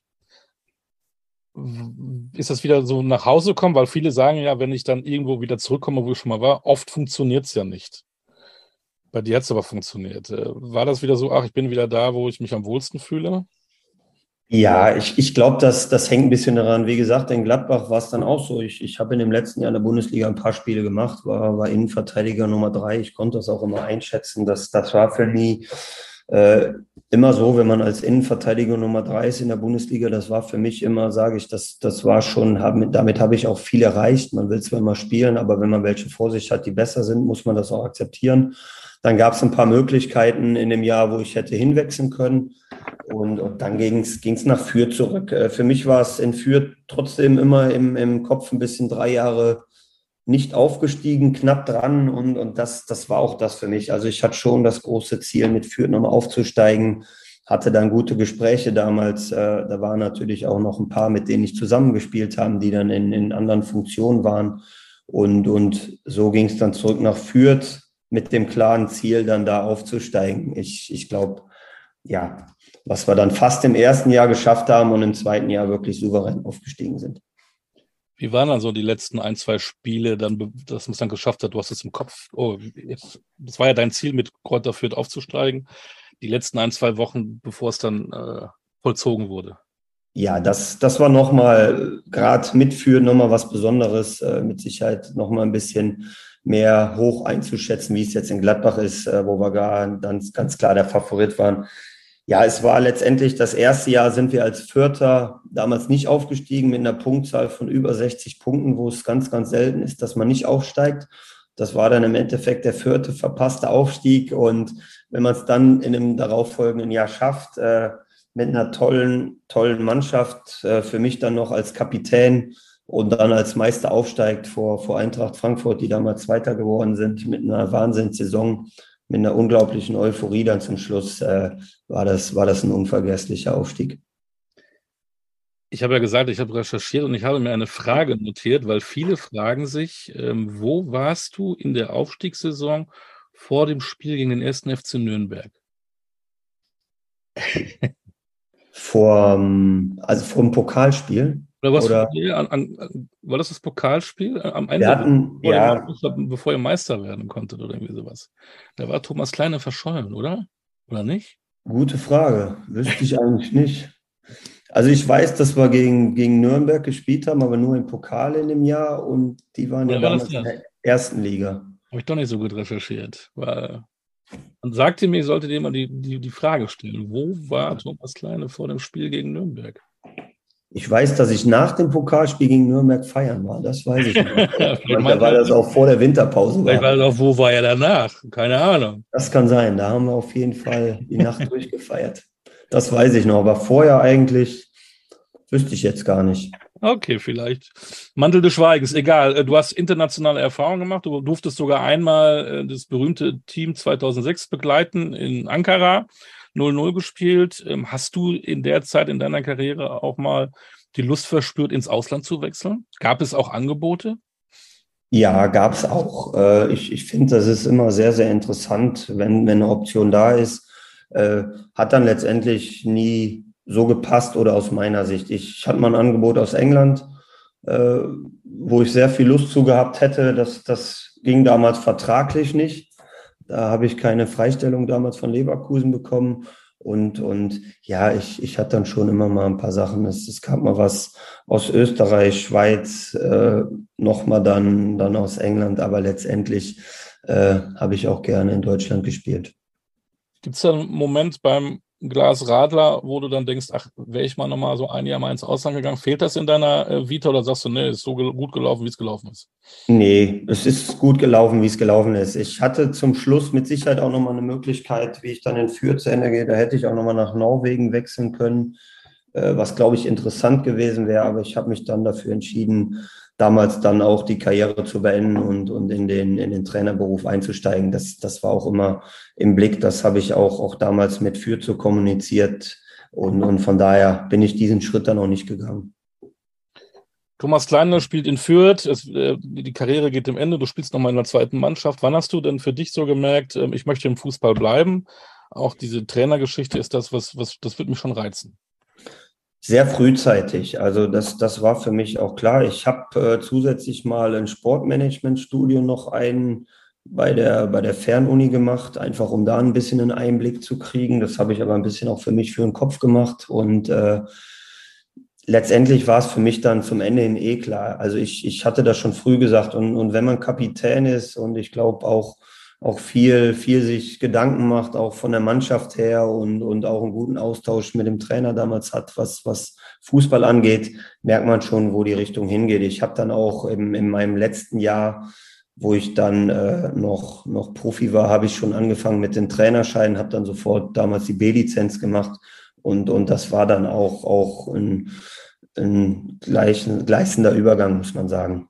Ist das wieder so nach Hause kommen? Weil viele sagen ja, wenn ich dann irgendwo wieder zurückkomme, wo ich schon mal war, oft funktioniert es ja nicht. Bei dir hat es aber funktioniert. Äh, war das wieder so, ach, ich bin wieder da, wo ich mich am wohlsten fühle? Ja, ich, ich glaube, das, das hängt ein bisschen daran. Wie gesagt, in Gladbach war es dann auch so. Ich, ich habe in dem letzten Jahr in der Bundesliga ein paar Spiele gemacht, war, war Innenverteidiger Nummer drei. Ich konnte das auch immer einschätzen. Das, das war für mich äh, immer so, wenn man als Innenverteidiger Nummer drei ist in der Bundesliga. Das war für mich immer, sage ich, das, das war schon, hab, damit habe ich auch viel erreicht. Man will zwar immer spielen, aber wenn man welche vor sich hat, die besser sind, muss man das auch akzeptieren. Dann gab es ein paar Möglichkeiten in dem Jahr, wo ich hätte hinwechseln können. Und, und dann ging es nach Fürth zurück. Äh, für mich war es in Fürth trotzdem immer im, im Kopf ein bisschen drei Jahre nicht aufgestiegen, knapp dran. Und, und das, das war auch das für mich. Also ich hatte schon das große Ziel, mit Fürth nochmal aufzusteigen. Hatte dann gute Gespräche damals. Äh, da waren natürlich auch noch ein paar, mit denen ich zusammengespielt habe, die dann in, in anderen Funktionen waren. Und, und so ging es dann zurück nach Fürth mit dem klaren Ziel, dann da aufzusteigen. Ich, ich glaube, ja, was wir dann fast im ersten Jahr geschafft haben und im zweiten Jahr wirklich souverän aufgestiegen sind. Wie waren dann so die letzten ein, zwei Spiele, dann, dass man es dann geschafft hat? Du hast es im Kopf. Oh, jetzt, das war ja dein Ziel, mit Kräuter Fürth aufzusteigen. Die letzten ein, zwei Wochen, bevor es dann äh, vollzogen wurde. Ja, das, das war nochmal, gerade mitführen, nochmal was Besonderes. Äh, mit Sicherheit nochmal ein bisschen mehr hoch einzuschätzen, wie es jetzt in Gladbach ist, äh, wo wir gar ganz, ganz klar der Favorit waren. Ja, es war letztendlich das erste Jahr sind wir als Vierter damals nicht aufgestiegen mit einer Punktzahl von über 60 Punkten, wo es ganz, ganz selten ist, dass man nicht aufsteigt. Das war dann im Endeffekt der vierte verpasste Aufstieg. Und wenn man es dann in einem darauffolgenden Jahr schafft, äh, mit einer tollen, tollen Mannschaft, äh, für mich dann noch als Kapitän, und dann als Meister aufsteigt vor, vor Eintracht Frankfurt, die damals Zweiter geworden sind, mit einer Wahnsinnssaison, mit einer unglaublichen Euphorie dann zum Schluss, äh, war, das, war das ein unvergesslicher Aufstieg. Ich habe ja gesagt, ich habe recherchiert und ich habe mir eine Frage notiert, weil viele fragen sich, ähm, wo warst du in der Aufstiegssaison vor dem Spiel gegen den ersten FC Nürnberg? vor, also vor dem Pokalspiel? Oder was Oder, an, an, war das das Pokalspiel am Ende, hatten, bevor, ja. ihr, bevor ihr Meister werden konntet oder irgendwie sowas? Da war Thomas Kleine verschollen, oder? Oder nicht? Gute Frage. Wüsste ich eigentlich nicht. Also ich weiß, dass wir gegen, gegen Nürnberg gespielt haben, aber nur im Pokal in dem Jahr und die waren oder ja damals in der ersten Liga. Habe ich doch nicht so gut recherchiert. Weil man sagte mir, ich sollte dir mal die, die, die Frage stellen. Wo war Thomas Kleine vor dem Spiel gegen Nürnberg? Ich weiß, dass ich nach dem Pokalspiel gegen Nürnberg feiern war. Das weiß ich nicht. da war das auch vor der Winterpause. Vielleicht war das auch, wo war er danach? Keine Ahnung. Das kann sein. Da haben wir auf jeden Fall die Nacht durchgefeiert. Das weiß ich noch. Aber vorher eigentlich wüsste ich jetzt gar nicht. Okay, vielleicht. Mantel des Schweigens, egal. Äh, du hast internationale Erfahrungen gemacht. Du durftest sogar einmal äh, das berühmte Team 2006 begleiten in Ankara. 0-0 gespielt. Ähm, hast du in der Zeit in deiner Karriere auch mal die Lust verspürt, ins Ausland zu wechseln? Gab es auch Angebote? Ja, gab es auch. Äh, ich ich finde, das ist immer sehr, sehr interessant, wenn, wenn eine Option da ist. Äh, hat dann letztendlich nie so gepasst oder aus meiner Sicht. Ich hatte mal ein Angebot aus England, äh, wo ich sehr viel Lust zu gehabt hätte. Das, das ging damals vertraglich nicht. Da habe ich keine Freistellung damals von Leverkusen bekommen. Und, und ja, ich, ich hatte dann schon immer mal ein paar Sachen. Es, es gab mal was aus Österreich, Schweiz, äh, nochmal dann, dann aus England, aber letztendlich äh, habe ich auch gerne in Deutschland gespielt. Gibt es da einen Moment beim Glas Radler, wo du dann denkst, ach, wäre ich mal nochmal so ein Jahr mal ins Ausland gegangen? Fehlt das in deiner äh, Vita oder sagst du, nee, ist so ge gut gelaufen, wie es gelaufen ist? Nee, es ist gut gelaufen, wie es gelaufen ist. Ich hatte zum Schluss mit Sicherheit auch nochmal eine Möglichkeit, wie ich dann in Fürth zu Ende gehe. Da hätte ich auch nochmal nach Norwegen wechseln können, äh, was, glaube ich, interessant gewesen wäre. Aber ich habe mich dann dafür entschieden, damals dann auch die Karriere zu beenden und, und in, den, in den Trainerberuf einzusteigen. Das, das war auch immer im Blick. Das habe ich auch, auch damals mit so kommuniziert. Und, und von daher bin ich diesen Schritt dann auch nicht gegangen. Thomas Kleiner spielt in Fürth, es, äh, die Karriere geht dem Ende, du spielst nochmal in der zweiten Mannschaft. Wann hast du denn für dich so gemerkt, äh, ich möchte im Fußball bleiben? Auch diese Trainergeschichte ist das, was, was das wird mich schon reizen. Sehr frühzeitig. Also das, das war für mich auch klar. Ich habe äh, zusätzlich mal ein Sportmanagement-Studium noch ein bei der, bei der Fernuni gemacht, einfach um da ein bisschen einen Einblick zu kriegen. Das habe ich aber ein bisschen auch für mich für den Kopf gemacht. Und äh, letztendlich war es für mich dann zum Ende hin eh klar. Also ich, ich hatte das schon früh gesagt. Und, und wenn man Kapitän ist und ich glaube auch auch viel, viel sich Gedanken macht, auch von der Mannschaft her und, und auch einen guten Austausch mit dem Trainer damals hat, was, was Fußball angeht, merkt man schon, wo die Richtung hingeht. Ich habe dann auch im, in meinem letzten Jahr, wo ich dann äh, noch, noch Profi war, habe ich schon angefangen mit den Trainerscheinen, habe dann sofort damals die B-Lizenz gemacht und, und das war dann auch, auch ein, ein gleichender Übergang, muss man sagen.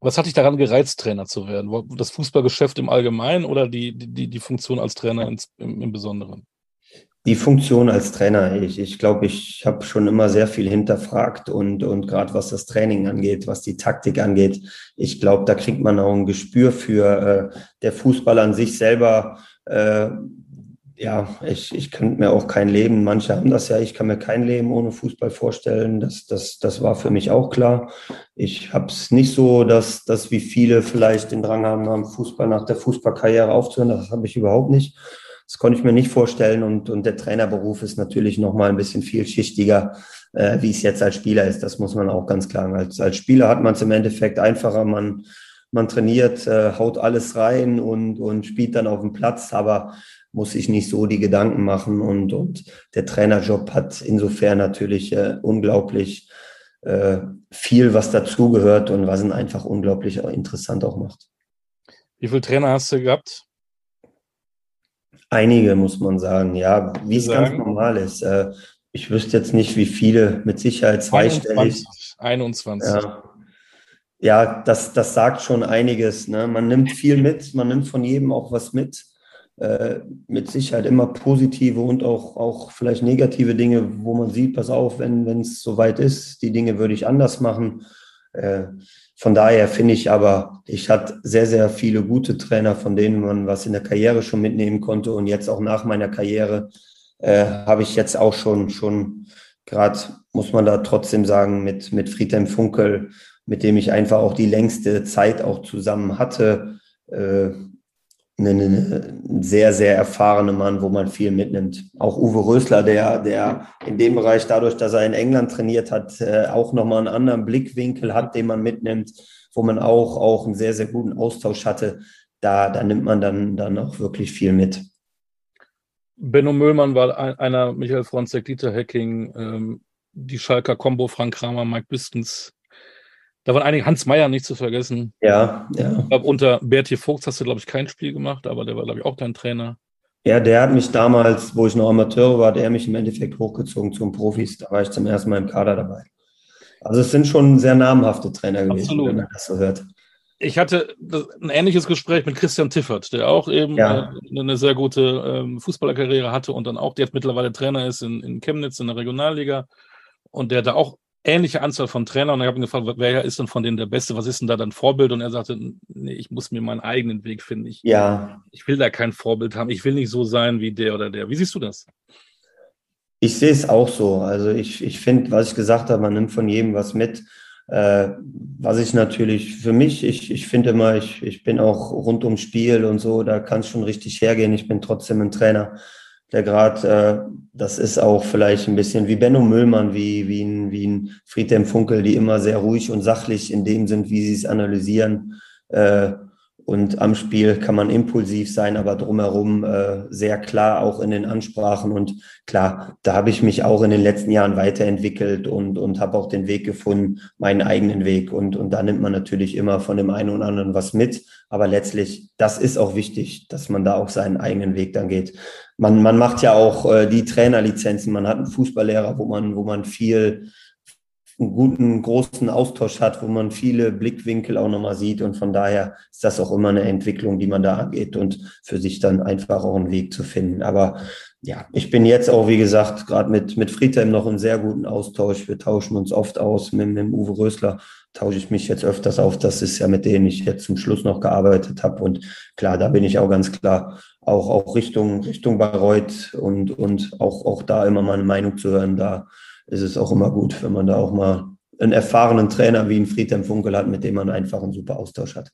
Was hat dich daran gereizt, Trainer zu werden? Das Fußballgeschäft im Allgemeinen oder die, die, die Funktion als Trainer ins, im, im Besonderen? Die Funktion als Trainer. Ich, ich glaube, ich habe schon immer sehr viel hinterfragt und, und gerade was das Training angeht, was die Taktik angeht, ich glaube, da kriegt man auch ein Gespür für äh, der Fußball an sich selber. Äh, ja, ich, ich könnte mir auch kein Leben, manche haben das ja, ich kann mir kein Leben ohne Fußball vorstellen. Das, das, das war für mich auch klar. Ich habe es nicht so, dass, dass wie viele vielleicht den Drang haben, am Fußball nach der Fußballkarriere aufzuhören. Das habe ich überhaupt nicht. Das konnte ich mir nicht vorstellen. Und, und der Trainerberuf ist natürlich nochmal ein bisschen vielschichtiger, äh, wie es jetzt als Spieler ist. Das muss man auch ganz klar sagen. Als, als Spieler hat man es im Endeffekt einfacher. Man, man trainiert, äh, haut alles rein und, und spielt dann auf dem Platz. Aber muss sich nicht so die Gedanken machen und, und der Trainerjob hat insofern natürlich äh, unglaublich äh, viel, was dazugehört und was ihn einfach unglaublich interessant auch macht. Wie viele Trainer hast du gehabt? Einige, muss man sagen, ja, wie es ganz normal ist. Äh, ich wüsste jetzt nicht, wie viele, mit Sicherheit zweistellig. 21. 21. Ja. Ja, das, das sagt schon einiges. Ne? Man nimmt viel mit, man nimmt von jedem auch was mit äh, mit Sicherheit immer positive und auch, auch vielleicht negative Dinge, wo man sieht, pass auf, wenn es soweit ist, die Dinge würde ich anders machen. Äh, von daher finde ich aber, ich hatte sehr, sehr viele gute Trainer, von denen man was in der Karriere schon mitnehmen konnte. Und jetzt auch nach meiner Karriere äh, habe ich jetzt auch schon, schon gerade, muss man da trotzdem sagen, mit, mit Friedhelm Funkel, mit dem ich einfach auch die längste Zeit auch zusammen hatte, äh, ein sehr, sehr erfahrener Mann, wo man viel mitnimmt. Auch Uwe Rösler, der, der in dem Bereich, dadurch, dass er in England trainiert hat, äh, auch nochmal einen anderen Blickwinkel hat, den man mitnimmt, wo man auch, auch einen sehr, sehr guten Austausch hatte. Da, da nimmt man dann, dann auch wirklich viel mit. Benno Müllmann war einer, Michael Fronzek, Dieter Hecking, ähm, die Schalker Combo, Frank Kramer, Mike Bistens, da waren einige, Hans Meyer nicht zu vergessen. Ja, ja. Ich glaube, unter Bertie Vogts hast du, glaube ich, kein Spiel gemacht, aber der war, glaube ich, auch dein Trainer. Ja, der hat mich damals, wo ich noch Amateur war, der mich im Endeffekt hochgezogen zum Profis. Da war ich zum ersten Mal im Kader dabei. Also es sind schon sehr namhafte Trainer gewesen, Absolut. wenn man das so hört. Ich hatte ein ähnliches Gespräch mit Christian Tiffert, der auch eben ja. Äh, eine sehr gute ähm, Fußballerkarriere hatte und dann auch, der jetzt mittlerweile Trainer ist in, in Chemnitz in der Regionalliga und der da auch ähnliche Anzahl von Trainern und ich habe ihn gefragt, wer ist denn von denen der Beste? Was ist denn da dein Vorbild? Und er sagte, nee, ich muss mir meinen eigenen Weg finden. Ich, ja. ich will da kein Vorbild haben. Ich will nicht so sein wie der oder der. Wie siehst du das? Ich sehe es auch so. Also ich, ich finde, was ich gesagt habe, man nimmt von jedem was mit. Äh, was ich natürlich für mich, ich, ich finde immer, ich, ich bin auch rund ums Spiel und so, da kann es schon richtig hergehen. Ich bin trotzdem ein Trainer der gerade, äh, das ist auch vielleicht ein bisschen wie Benno Müllmann, wie, wie ein, wie ein Friedhelm Funkel, die immer sehr ruhig und sachlich in dem sind, wie sie es analysieren. Äh, und am Spiel kann man impulsiv sein, aber drumherum äh, sehr klar auch in den Ansprachen. Und klar, da habe ich mich auch in den letzten Jahren weiterentwickelt und, und habe auch den Weg gefunden, meinen eigenen Weg. Und, und da nimmt man natürlich immer von dem einen oder anderen was mit. Aber letztlich, das ist auch wichtig, dass man da auch seinen eigenen Weg dann geht. Man, man macht ja auch äh, die Trainerlizenzen. Man hat einen Fußballlehrer, wo man, wo man viel einen guten, großen Austausch hat, wo man viele Blickwinkel auch nochmal sieht. Und von daher ist das auch immer eine Entwicklung, die man da angeht und für sich dann einfach auch einen Weg zu finden. Aber ja, ich bin jetzt auch, wie gesagt, gerade mit, mit Friedhelm noch in sehr guten Austausch. Wir tauschen uns oft aus. Mit, mit Uwe Rösler tausche ich mich jetzt öfters auf. Das ist ja mit denen ich jetzt zum Schluss noch gearbeitet habe. Und klar, da bin ich auch ganz klar auch, auch Richtung, Richtung Bayreuth und, und auch, auch da immer meine Meinung zu hören. Da ist es auch immer gut, wenn man da auch mal einen erfahrenen Trainer wie ein Friedhelm Funkel hat, mit dem man einfach einen super Austausch hat.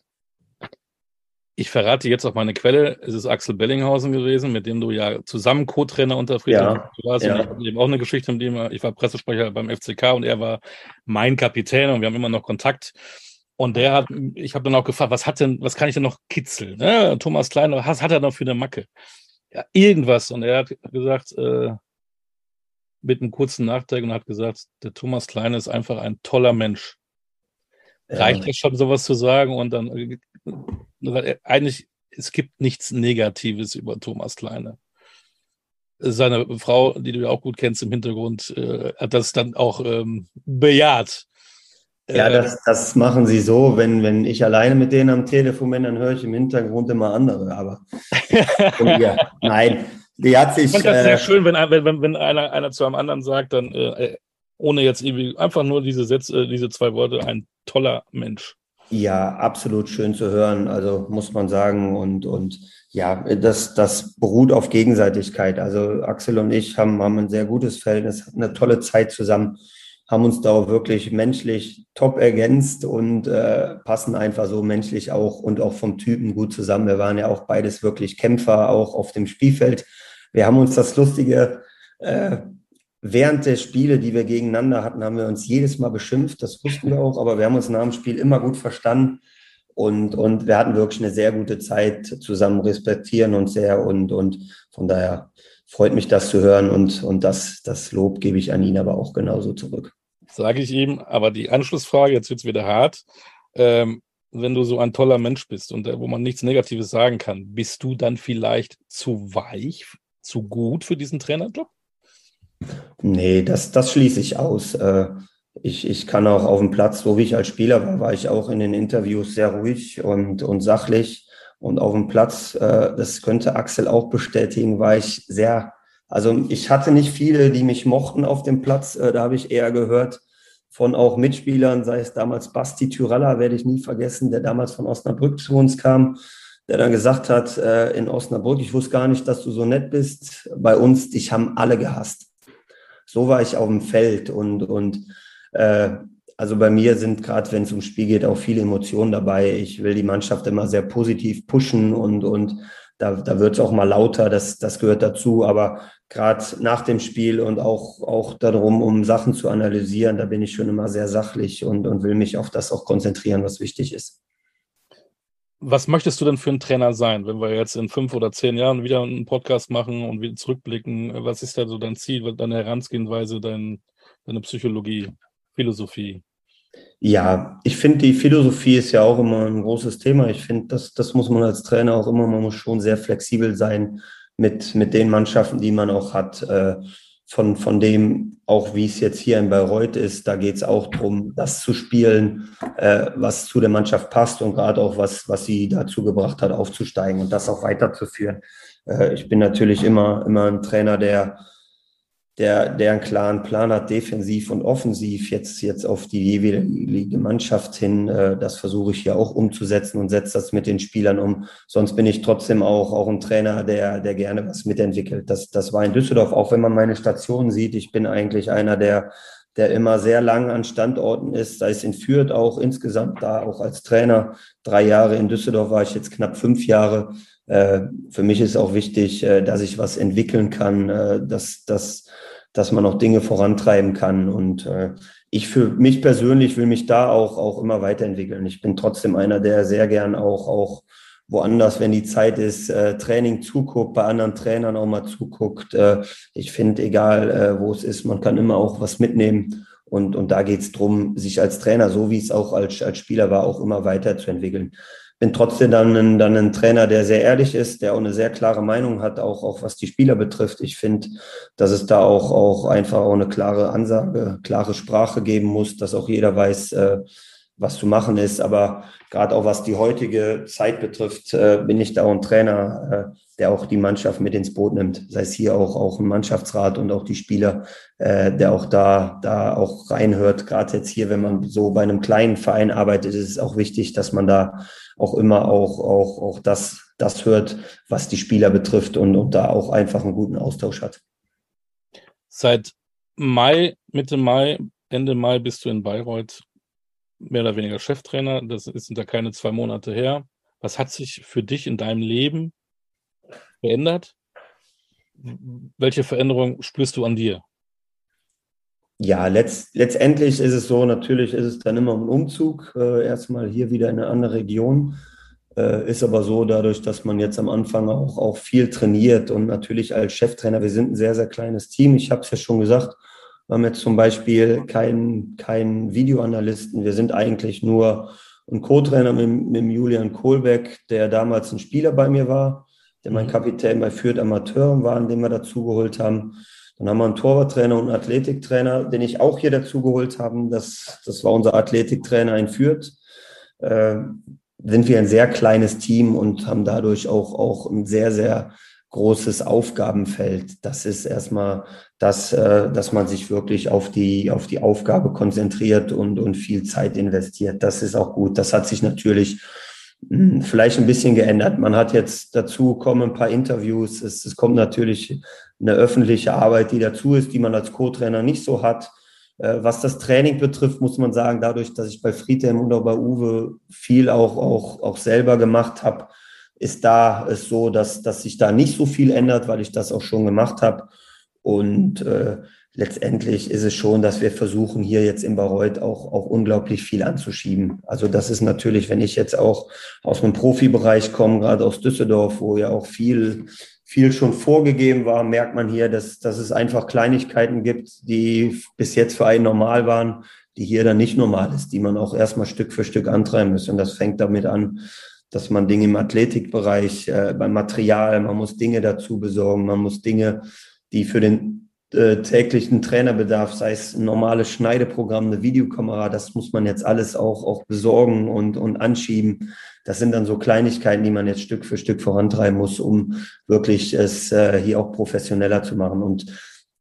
Ich verrate jetzt auch meine Quelle. Es ist Axel Bellinghausen gewesen, mit dem du ja zusammen Co-Trainer unter Friedhelm ja, warst. Ja. Und ich habe eben auch eine Geschichte mit ihm. Ich war Pressesprecher beim FCK und er war mein Kapitän und wir haben immer noch Kontakt. Und der hat, ich habe dann auch gefragt, was hat denn, was kann ich denn noch kitzeln? Ne? Thomas Klein, was hat er noch für eine Macke? Ja, irgendwas. Und er hat gesagt, äh, mit einem kurzen Nachdenken und hat gesagt, der Thomas Kleine ist einfach ein toller Mensch. Ja. Reicht das schon, sowas zu sagen? Und dann äh, eigentlich, es gibt nichts Negatives über Thomas Kleine. Seine Frau, die du ja auch gut kennst im Hintergrund, äh, hat das dann auch ähm, bejaht. Ja, äh, das, das machen sie so. Wenn, wenn ich alleine mit denen am Telefon bin, dann höre ich im Hintergrund immer andere. Aber ja, nein, die hat sich. Ich finde das sehr äh, schön, wenn, wenn, wenn einer, einer zu einem anderen sagt, dann äh, ohne jetzt irgendwie einfach nur diese Sätze, äh, diese zwei Worte, ein toller Mensch. Ja, absolut schön zu hören. Also muss man sagen. Und, und ja, das, das beruht auf Gegenseitigkeit. Also Axel und ich haben, haben ein sehr gutes Verhältnis, eine tolle Zeit zusammen haben uns da auch wirklich menschlich top ergänzt und äh, passen einfach so menschlich auch und auch vom Typen gut zusammen. Wir waren ja auch beides wirklich Kämpfer, auch auf dem Spielfeld. Wir haben uns das Lustige, äh, während der Spiele, die wir gegeneinander hatten, haben wir uns jedes Mal beschimpft, das wussten wir auch, aber wir haben uns nach dem Spiel immer gut verstanden und, und wir hatten wirklich eine sehr gute Zeit zusammen, respektieren uns sehr und, und von daher freut mich das zu hören und, und das, das Lob gebe ich an ihn aber auch genauso zurück. Sage ich ihm, aber die Anschlussfrage, jetzt wird es wieder hart. Ähm, wenn du so ein toller Mensch bist und äh, wo man nichts Negatives sagen kann, bist du dann vielleicht zu weich, zu gut für diesen Trainerjob? Nee, das, das schließe ich aus. Äh, ich, ich kann auch auf dem Platz, so wie ich als Spieler war, war ich auch in den Interviews sehr ruhig und, und sachlich. Und auf dem Platz, äh, das könnte Axel auch bestätigen, war ich sehr, also ich hatte nicht viele, die mich mochten auf dem Platz. Äh, da habe ich eher gehört von auch Mitspielern, sei es damals Basti Tyralla, werde ich nie vergessen, der damals von Osnabrück zu uns kam, der dann gesagt hat, äh, in Osnabrück, ich wusste gar nicht, dass du so nett bist. Bei uns, dich haben alle gehasst. So war ich auf dem Feld und, und äh, also bei mir sind gerade, wenn es ums Spiel geht, auch viele Emotionen dabei. Ich will die Mannschaft immer sehr positiv pushen und, und da, da wird es auch mal lauter, das, das gehört dazu. Aber gerade nach dem Spiel und auch, auch darum, um Sachen zu analysieren, da bin ich schon immer sehr sachlich und, und will mich auf das auch konzentrieren, was wichtig ist. Was möchtest du denn für ein Trainer sein, wenn wir jetzt in fünf oder zehn Jahren wieder einen Podcast machen und wieder zurückblicken? Was ist da so dein Ziel, deine Herangehensweise, dein, deine Psychologie, Philosophie? Ja, ich finde, die Philosophie ist ja auch immer ein großes Thema. Ich finde, das, das muss man als Trainer auch immer, man muss schon sehr flexibel sein mit, mit den Mannschaften, die man auch hat. Von, von dem, auch wie es jetzt hier in Bayreuth ist, da geht es auch darum, das zu spielen, äh, was zu der Mannschaft passt und gerade auch was, was sie dazu gebracht hat, aufzusteigen und das auch weiterzuführen. Äh, ich bin natürlich immer, immer ein Trainer, der der, der einen klaren Plan hat, defensiv und offensiv, jetzt, jetzt auf die jeweilige Mannschaft hin. Äh, das versuche ich hier auch umzusetzen und setze das mit den Spielern um. Sonst bin ich trotzdem auch, auch ein Trainer, der, der gerne was mitentwickelt. Das, das war in Düsseldorf, auch wenn man meine Stationen sieht. Ich bin eigentlich einer, der, der immer sehr lang an Standorten ist, sei es in Fürth auch insgesamt da, auch als Trainer. Drei Jahre in Düsseldorf war ich jetzt knapp fünf Jahre. Äh, für mich ist auch wichtig, äh, dass ich was entwickeln kann, dass, dass dass man auch Dinge vorantreiben kann. Und äh, ich für mich persönlich will mich da auch, auch immer weiterentwickeln. Ich bin trotzdem einer, der sehr gern auch, auch woanders, wenn die Zeit ist, äh, Training zuguckt, bei anderen Trainern auch mal zuguckt. Äh, ich finde, egal äh, wo es ist, man kann immer auch was mitnehmen. Und, und da geht es darum, sich als Trainer, so wie es auch als, als Spieler war, auch immer weiterzuentwickeln bin trotzdem dann ein, dann ein Trainer, der sehr ehrlich ist, der auch eine sehr klare Meinung hat, auch, auch was die Spieler betrifft. Ich finde, dass es da auch, auch einfach auch eine klare Ansage, klare Sprache geben muss, dass auch jeder weiß, äh, was zu machen ist. Aber gerade auch was die heutige Zeit betrifft, äh, bin ich da auch ein Trainer, äh, der auch die Mannschaft mit ins Boot nimmt. Sei es hier auch, auch ein Mannschaftsrat und auch die Spieler, äh, der auch da, da auch reinhört. Gerade jetzt hier, wenn man so bei einem kleinen Verein arbeitet, ist es auch wichtig, dass man da auch immer auch, auch, auch das, das hört, was die Spieler betrifft und, und da auch einfach einen guten Austausch hat. Seit Mai, Mitte Mai, Ende Mai bist du in Bayreuth mehr oder weniger Cheftrainer. Das sind da keine zwei Monate her. Was hat sich für dich in deinem Leben verändert? Welche Veränderung spürst du an dir? Ja, letzt, letztendlich ist es so, natürlich ist es dann immer ein Umzug, äh, erstmal hier wieder in eine andere Region. Äh, ist aber so, dadurch, dass man jetzt am Anfang auch, auch viel trainiert und natürlich als Cheftrainer, wir sind ein sehr, sehr kleines Team. Ich habe es ja schon gesagt, wir haben jetzt zum Beispiel keinen kein Videoanalysten. Wir sind eigentlich nur ein Co-Trainer mit, mit Julian Kohlbeck, der damals ein Spieler bei mir war, der mein mhm. Kapitän bei Fürth Amateur war, den wir dazugeholt haben. Dann haben wir einen Torwarttrainer und einen Athletiktrainer, den ich auch hier dazugeholt habe. Das, das war unser Athletiktrainer in Fürth. Äh, sind wir ein sehr kleines Team und haben dadurch auch, auch ein sehr, sehr großes Aufgabenfeld. Das ist erstmal das, äh, dass man sich wirklich auf die, auf die Aufgabe konzentriert und, und viel Zeit investiert. Das ist auch gut. Das hat sich natürlich vielleicht ein bisschen geändert. Man hat jetzt dazu kommen ein paar Interviews. Es, es kommt natürlich eine öffentliche Arbeit, die dazu ist, die man als Co-Trainer nicht so hat. Äh, was das Training betrifft, muss man sagen, dadurch, dass ich bei Friedhelm und auch bei Uwe viel auch, auch, auch selber gemacht habe, ist da es so, dass, dass sich da nicht so viel ändert, weil ich das auch schon gemacht habe. Und äh, letztendlich ist es schon, dass wir versuchen, hier jetzt in Bayreuth auch, auch unglaublich viel anzuschieben. Also das ist natürlich, wenn ich jetzt auch aus einem Profibereich komme, gerade aus Düsseldorf, wo ja auch viel, viel schon vorgegeben war, merkt man hier, dass, dass es einfach Kleinigkeiten gibt, die bis jetzt für einen normal waren, die hier dann nicht normal ist, die man auch erstmal Stück für Stück antreiben muss. Und das fängt damit an, dass man Dinge im Athletikbereich, äh, beim Material, man muss Dinge dazu besorgen, man muss Dinge, die für den äh, täglichen Trainerbedarf, sei es ein normales Schneideprogramm, eine Videokamera, das muss man jetzt alles auch, auch besorgen und, und anschieben. Das sind dann so Kleinigkeiten, die man jetzt Stück für Stück vorantreiben muss, um wirklich es äh, hier auch professioneller zu machen. Und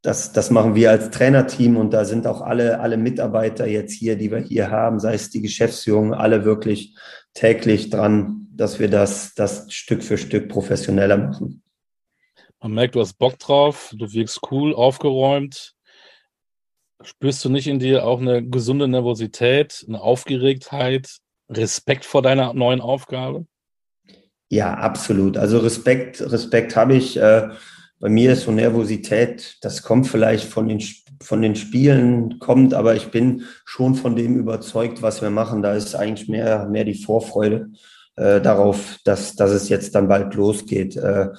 das, das machen wir als Trainerteam und da sind auch alle, alle Mitarbeiter jetzt hier, die wir hier haben, sei es die Geschäftsführung, alle wirklich täglich dran, dass wir das, das Stück für Stück professioneller machen. Man merkt, du hast Bock drauf, du wirkst cool, aufgeräumt. Spürst du nicht in dir auch eine gesunde Nervosität, eine Aufgeregtheit, Respekt vor deiner neuen Aufgabe? Ja, absolut. Also Respekt, Respekt habe ich. Äh, bei mir ist so Nervosität, das kommt vielleicht von den, von den Spielen, kommt, aber ich bin schon von dem überzeugt, was wir machen. Da ist eigentlich mehr, mehr die Vorfreude äh, darauf, dass, dass es jetzt dann bald losgeht. Äh,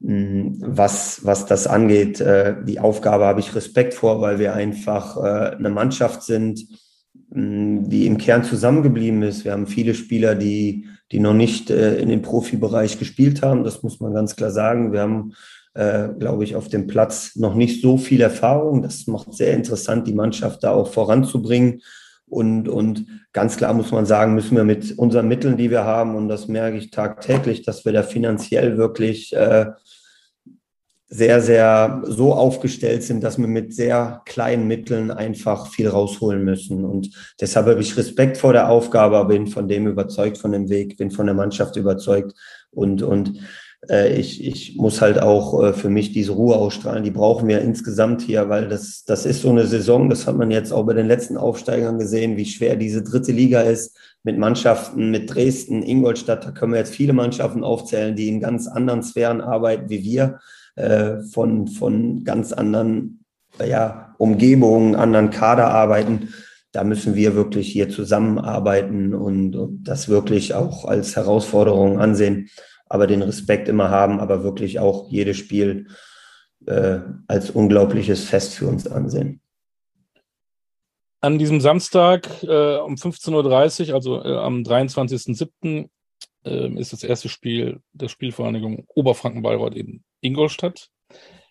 was, was das angeht, äh, die Aufgabe habe ich Respekt vor, weil wir einfach äh, eine Mannschaft sind, die im Kern zusammengeblieben ist. Wir haben viele Spieler, die, die noch nicht äh, in den Profibereich gespielt haben. Das muss man ganz klar sagen. Wir haben glaube ich, auf dem Platz noch nicht so viel Erfahrung. Das macht sehr interessant, die Mannschaft da auch voranzubringen. Und, und ganz klar muss man sagen, müssen wir mit unseren Mitteln, die wir haben, und das merke ich tagtäglich, dass wir da finanziell wirklich äh, sehr, sehr so aufgestellt sind, dass wir mit sehr kleinen Mitteln einfach viel rausholen müssen. Und deshalb habe ich Respekt vor der Aufgabe, bin von dem überzeugt, von dem Weg, bin von der Mannschaft überzeugt und, und ich, ich muss halt auch äh, für mich diese Ruhe ausstrahlen. Die brauchen wir insgesamt hier, weil das, das ist so eine Saison, das hat man jetzt auch bei den letzten Aufsteigern gesehen, wie schwer diese dritte Liga ist mit Mannschaften, mit Dresden, Ingolstadt. Da können wir jetzt viele Mannschaften aufzählen, die in ganz anderen Sphären arbeiten wie wir, äh, von, von ganz anderen ja, Umgebungen, anderen Kader arbeiten da müssen wir wirklich hier zusammenarbeiten und, und, das wirklich auch als Herausforderung ansehen aber den Respekt immer haben, aber wirklich auch jedes Spiel äh, als unglaubliches Fest für uns ansehen. An diesem Samstag äh, um 15.30 Uhr, also äh, am 23.07., äh, ist das erste Spiel der Spielvereinigung Oberfranken-Bayreuth in Ingolstadt.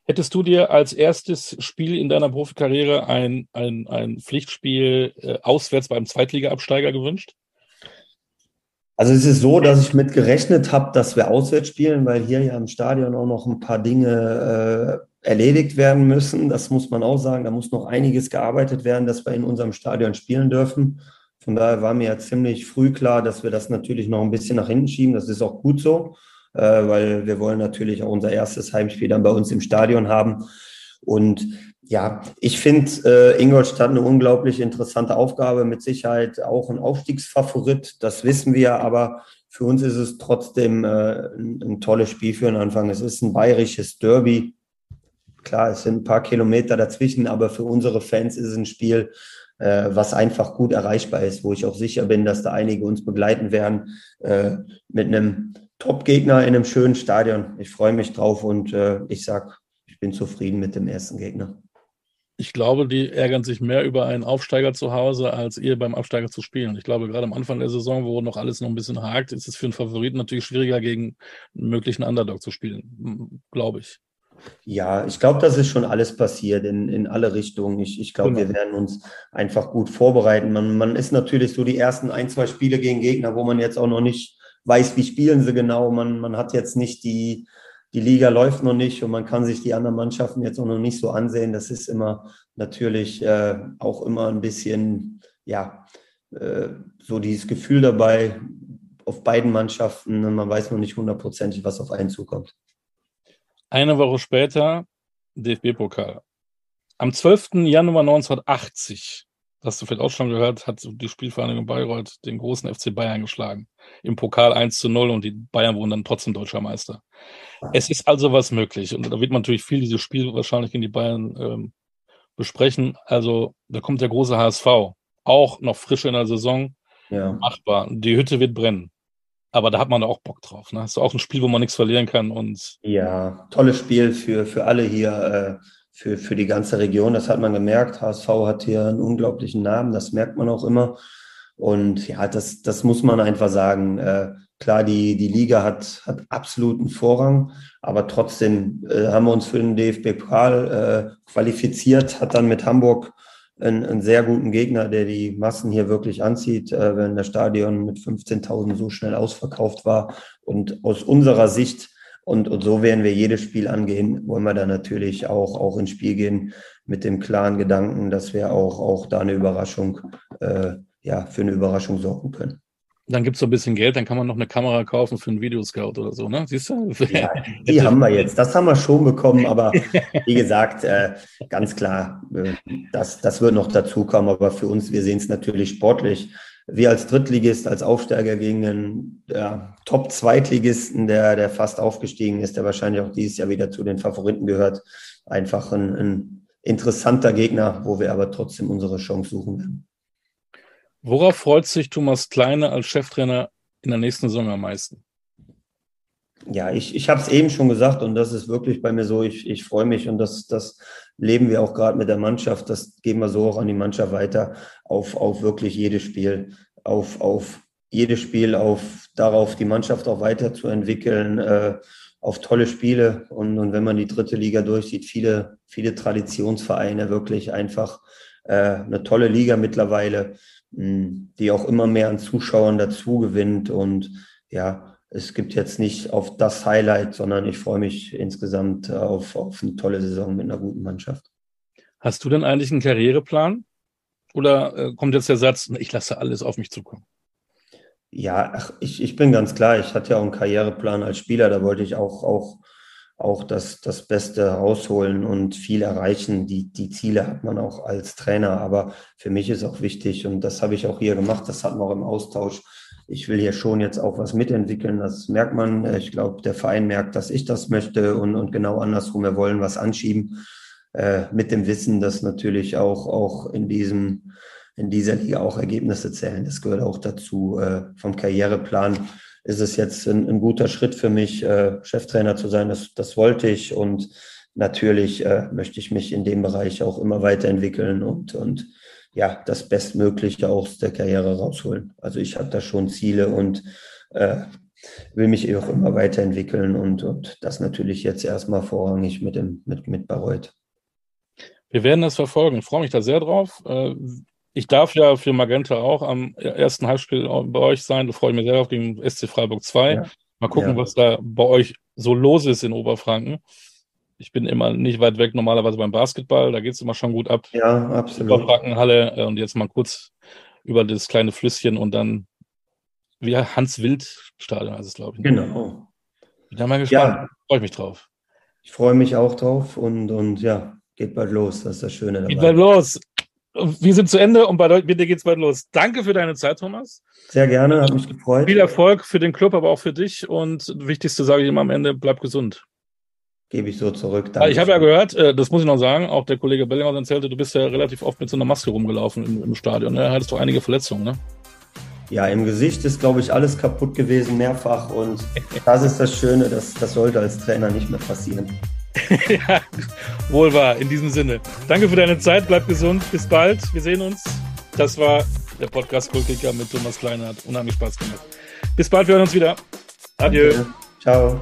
Hättest du dir als erstes Spiel in deiner Profikarriere ein, ein, ein Pflichtspiel äh, auswärts beim Zweitliga-Absteiger gewünscht? Also es ist so, dass ich mit gerechnet habe, dass wir auswärts spielen, weil hier ja im Stadion auch noch ein paar Dinge äh, erledigt werden müssen. Das muss man auch sagen. Da muss noch einiges gearbeitet werden, dass wir in unserem Stadion spielen dürfen. Von daher war mir ja ziemlich früh klar, dass wir das natürlich noch ein bisschen nach hinten schieben. Das ist auch gut so, äh, weil wir wollen natürlich auch unser erstes Heimspiel dann bei uns im Stadion haben. Und ja, ich finde äh, Ingolstadt eine unglaublich interessante Aufgabe, mit Sicherheit auch ein Aufstiegsfavorit, das wissen wir, aber für uns ist es trotzdem äh, ein, ein tolles Spiel für den Anfang. Es ist ein bayerisches Derby. Klar, es sind ein paar Kilometer dazwischen, aber für unsere Fans ist es ein Spiel, äh, was einfach gut erreichbar ist, wo ich auch sicher bin, dass da einige uns begleiten werden äh, mit einem Top-Gegner in einem schönen Stadion. Ich freue mich drauf und äh, ich sage, ich bin zufrieden mit dem ersten Gegner ich glaube, die ärgern sich mehr über einen Aufsteiger zu Hause, als ihr beim Absteiger zu spielen. Ich glaube, gerade am Anfang der Saison, wo noch alles noch ein bisschen hakt, ist es für einen Favoriten natürlich schwieriger, gegen einen möglichen Underdog zu spielen, glaube ich. Ja, ich glaube, das ist schon alles passiert in, in alle Richtungen. Ich, ich glaube, genau. wir werden uns einfach gut vorbereiten. Man, man ist natürlich so die ersten ein, zwei Spiele gegen Gegner, wo man jetzt auch noch nicht weiß, wie spielen sie genau. Man, man hat jetzt nicht die, die Liga läuft noch nicht und man kann sich die anderen Mannschaften jetzt auch noch nicht so ansehen. Das ist immer natürlich äh, auch immer ein bisschen, ja, äh, so dieses Gefühl dabei auf beiden Mannschaften. Man weiß noch nicht hundertprozentig, was auf einen zukommt. Eine Woche später DFB-Pokal. Am 12. Januar 1980 hast du vielleicht auch schon gehört, hat die Spielvereinigung Bayreuth den großen FC Bayern geschlagen. Im Pokal 1 zu 0 und die Bayern wurden dann trotzdem deutscher Meister. Es ist also was möglich. Und da wird man natürlich viel dieses Spiel wahrscheinlich in die Bayern ähm, besprechen. Also da kommt der große HSV. Auch noch frisch in der Saison. Ja. Machbar. Die Hütte wird brennen. Aber da hat man auch Bock drauf. Ne? Das ist auch ein Spiel, wo man nichts verlieren kann. Und ja, tolles Spiel für, für alle hier. Äh für, für die ganze Region. Das hat man gemerkt. HSV hat hier einen unglaublichen Namen, das merkt man auch immer. Und ja, das, das muss man einfach sagen. Äh, klar, die, die Liga hat, hat absoluten Vorrang, aber trotzdem äh, haben wir uns für den DFB-Pokal äh, qualifiziert, hat dann mit Hamburg einen, einen, sehr guten Gegner, der die Massen hier wirklich anzieht, äh, wenn das Stadion mit 15.000 so schnell ausverkauft war. Und aus unserer Sicht und, und so werden wir jedes Spiel angehen, wollen wir dann natürlich auch, auch ins Spiel gehen mit dem klaren Gedanken, dass wir auch, auch da eine Überraschung, äh, ja, für eine Überraschung sorgen können. Dann gibt es so ein bisschen Geld, dann kann man noch eine Kamera kaufen für einen Videoscout oder so, ne? Siehst du? Ja, die haben wir jetzt. Das haben wir schon bekommen, aber wie gesagt, äh, ganz klar, äh, das, das wird noch dazukommen. Aber für uns, wir sehen es natürlich sportlich wir als Drittligist, als Aufsteiger gegen einen ja, Top-Zweitligisten, der, der fast aufgestiegen ist, der wahrscheinlich auch dieses Jahr wieder zu den Favoriten gehört. Einfach ein, ein interessanter Gegner, wo wir aber trotzdem unsere Chance suchen werden. Worauf freut sich Thomas Kleine als Cheftrainer in der nächsten Saison am meisten? Ja, ich, ich habe es eben schon gesagt und das ist wirklich bei mir so, ich, ich freue mich und das, das leben wir auch gerade mit der Mannschaft, das geben wir so auch an die Mannschaft weiter, auf, auf wirklich jedes Spiel, auf, auf jedes Spiel, auf darauf die Mannschaft auch weiterzuentwickeln, äh, auf tolle Spiele. Und, und wenn man die dritte Liga durchsieht, viele, viele Traditionsvereine, wirklich einfach äh, eine tolle Liga mittlerweile, mh, die auch immer mehr an Zuschauern dazu gewinnt. Und ja, es gibt jetzt nicht auf das Highlight, sondern ich freue mich insgesamt auf, auf eine tolle Saison mit einer guten Mannschaft. Hast du denn eigentlich einen Karriereplan? Oder äh, kommt jetzt der Satz, ich lasse alles auf mich zukommen? Ja, ach, ich, ich bin ganz klar, ich hatte ja auch einen Karriereplan als Spieler, da wollte ich auch, auch, auch das, das Beste rausholen und viel erreichen. Die, die Ziele hat man auch als Trainer, aber für mich ist auch wichtig und das habe ich auch hier gemacht, das hatten wir auch im Austausch. Ich will hier schon jetzt auch was mitentwickeln, das merkt man. Ich glaube, der Verein merkt, dass ich das möchte und, und genau andersrum, wir wollen was anschieben äh, mit dem Wissen, dass natürlich auch, auch in diesem in dieser Liga auch Ergebnisse zählen. Das gehört auch dazu. Äh, vom Karriereplan ist es jetzt ein, ein guter Schritt für mich, äh, Cheftrainer zu sein. Das, das wollte ich und natürlich äh, möchte ich mich in dem Bereich auch immer weiterentwickeln und, und ja, das Bestmögliche aus der Karriere rausholen. Also ich habe da schon Ziele und äh, will mich auch immer weiterentwickeln und, und das natürlich jetzt erstmal vorrangig mit, dem, mit, mit Bayreuth. Wir werden das verfolgen. Ich freue mich da sehr drauf. Äh, ich darf ja für Magenta auch am ersten Halbspiel bei euch sein. Da freue ich mich sehr auf gegen SC Freiburg 2. Ja. Mal gucken, ja. was da bei euch so los ist in Oberfranken. Ich bin immer nicht weit weg, normalerweise beim Basketball. Da geht es immer schon gut ab. Ja, absolut. Oberfrankenhalle äh, und jetzt mal kurz über das kleine Flüsschen und dann wie Hans-Wild-Stadion es, glaube ich. Ne? Genau. Bin da mal gespannt. Ja. Freue ich mich drauf. Ich freue mich auch drauf und, und ja, geht bald los. Das ist das Schöne dabei. Geht bald los wir sind zu Ende und bei dir geht's bald los. Danke für deine Zeit, Thomas. Sehr gerne, hat mich gefreut. Viel Erfolg für den Club, aber auch für dich. Und Wichtigste sage ich immer am Ende, bleib gesund. Gebe ich so zurück. Danke. Ich habe ja gehört, äh, das muss ich noch sagen, auch der Kollege Bellinger erzählte, du bist ja relativ oft mit so einer Maske rumgelaufen im, im Stadion. Ne? Hattest du einige Verletzungen, ne? Ja, im Gesicht ist, glaube ich, alles kaputt gewesen, mehrfach. Und das ist das Schöne, das, das sollte als Trainer nicht mehr passieren. ja, wohl wahr, in diesem Sinne. Danke für deine Zeit, bleib gesund, bis bald, wir sehen uns. Das war der Podcast Kultkicker mit Thomas Kleiner, hat unheimlich Spaß gemacht. Bis bald, wir hören uns wieder. Adieu. Danke. Ciao.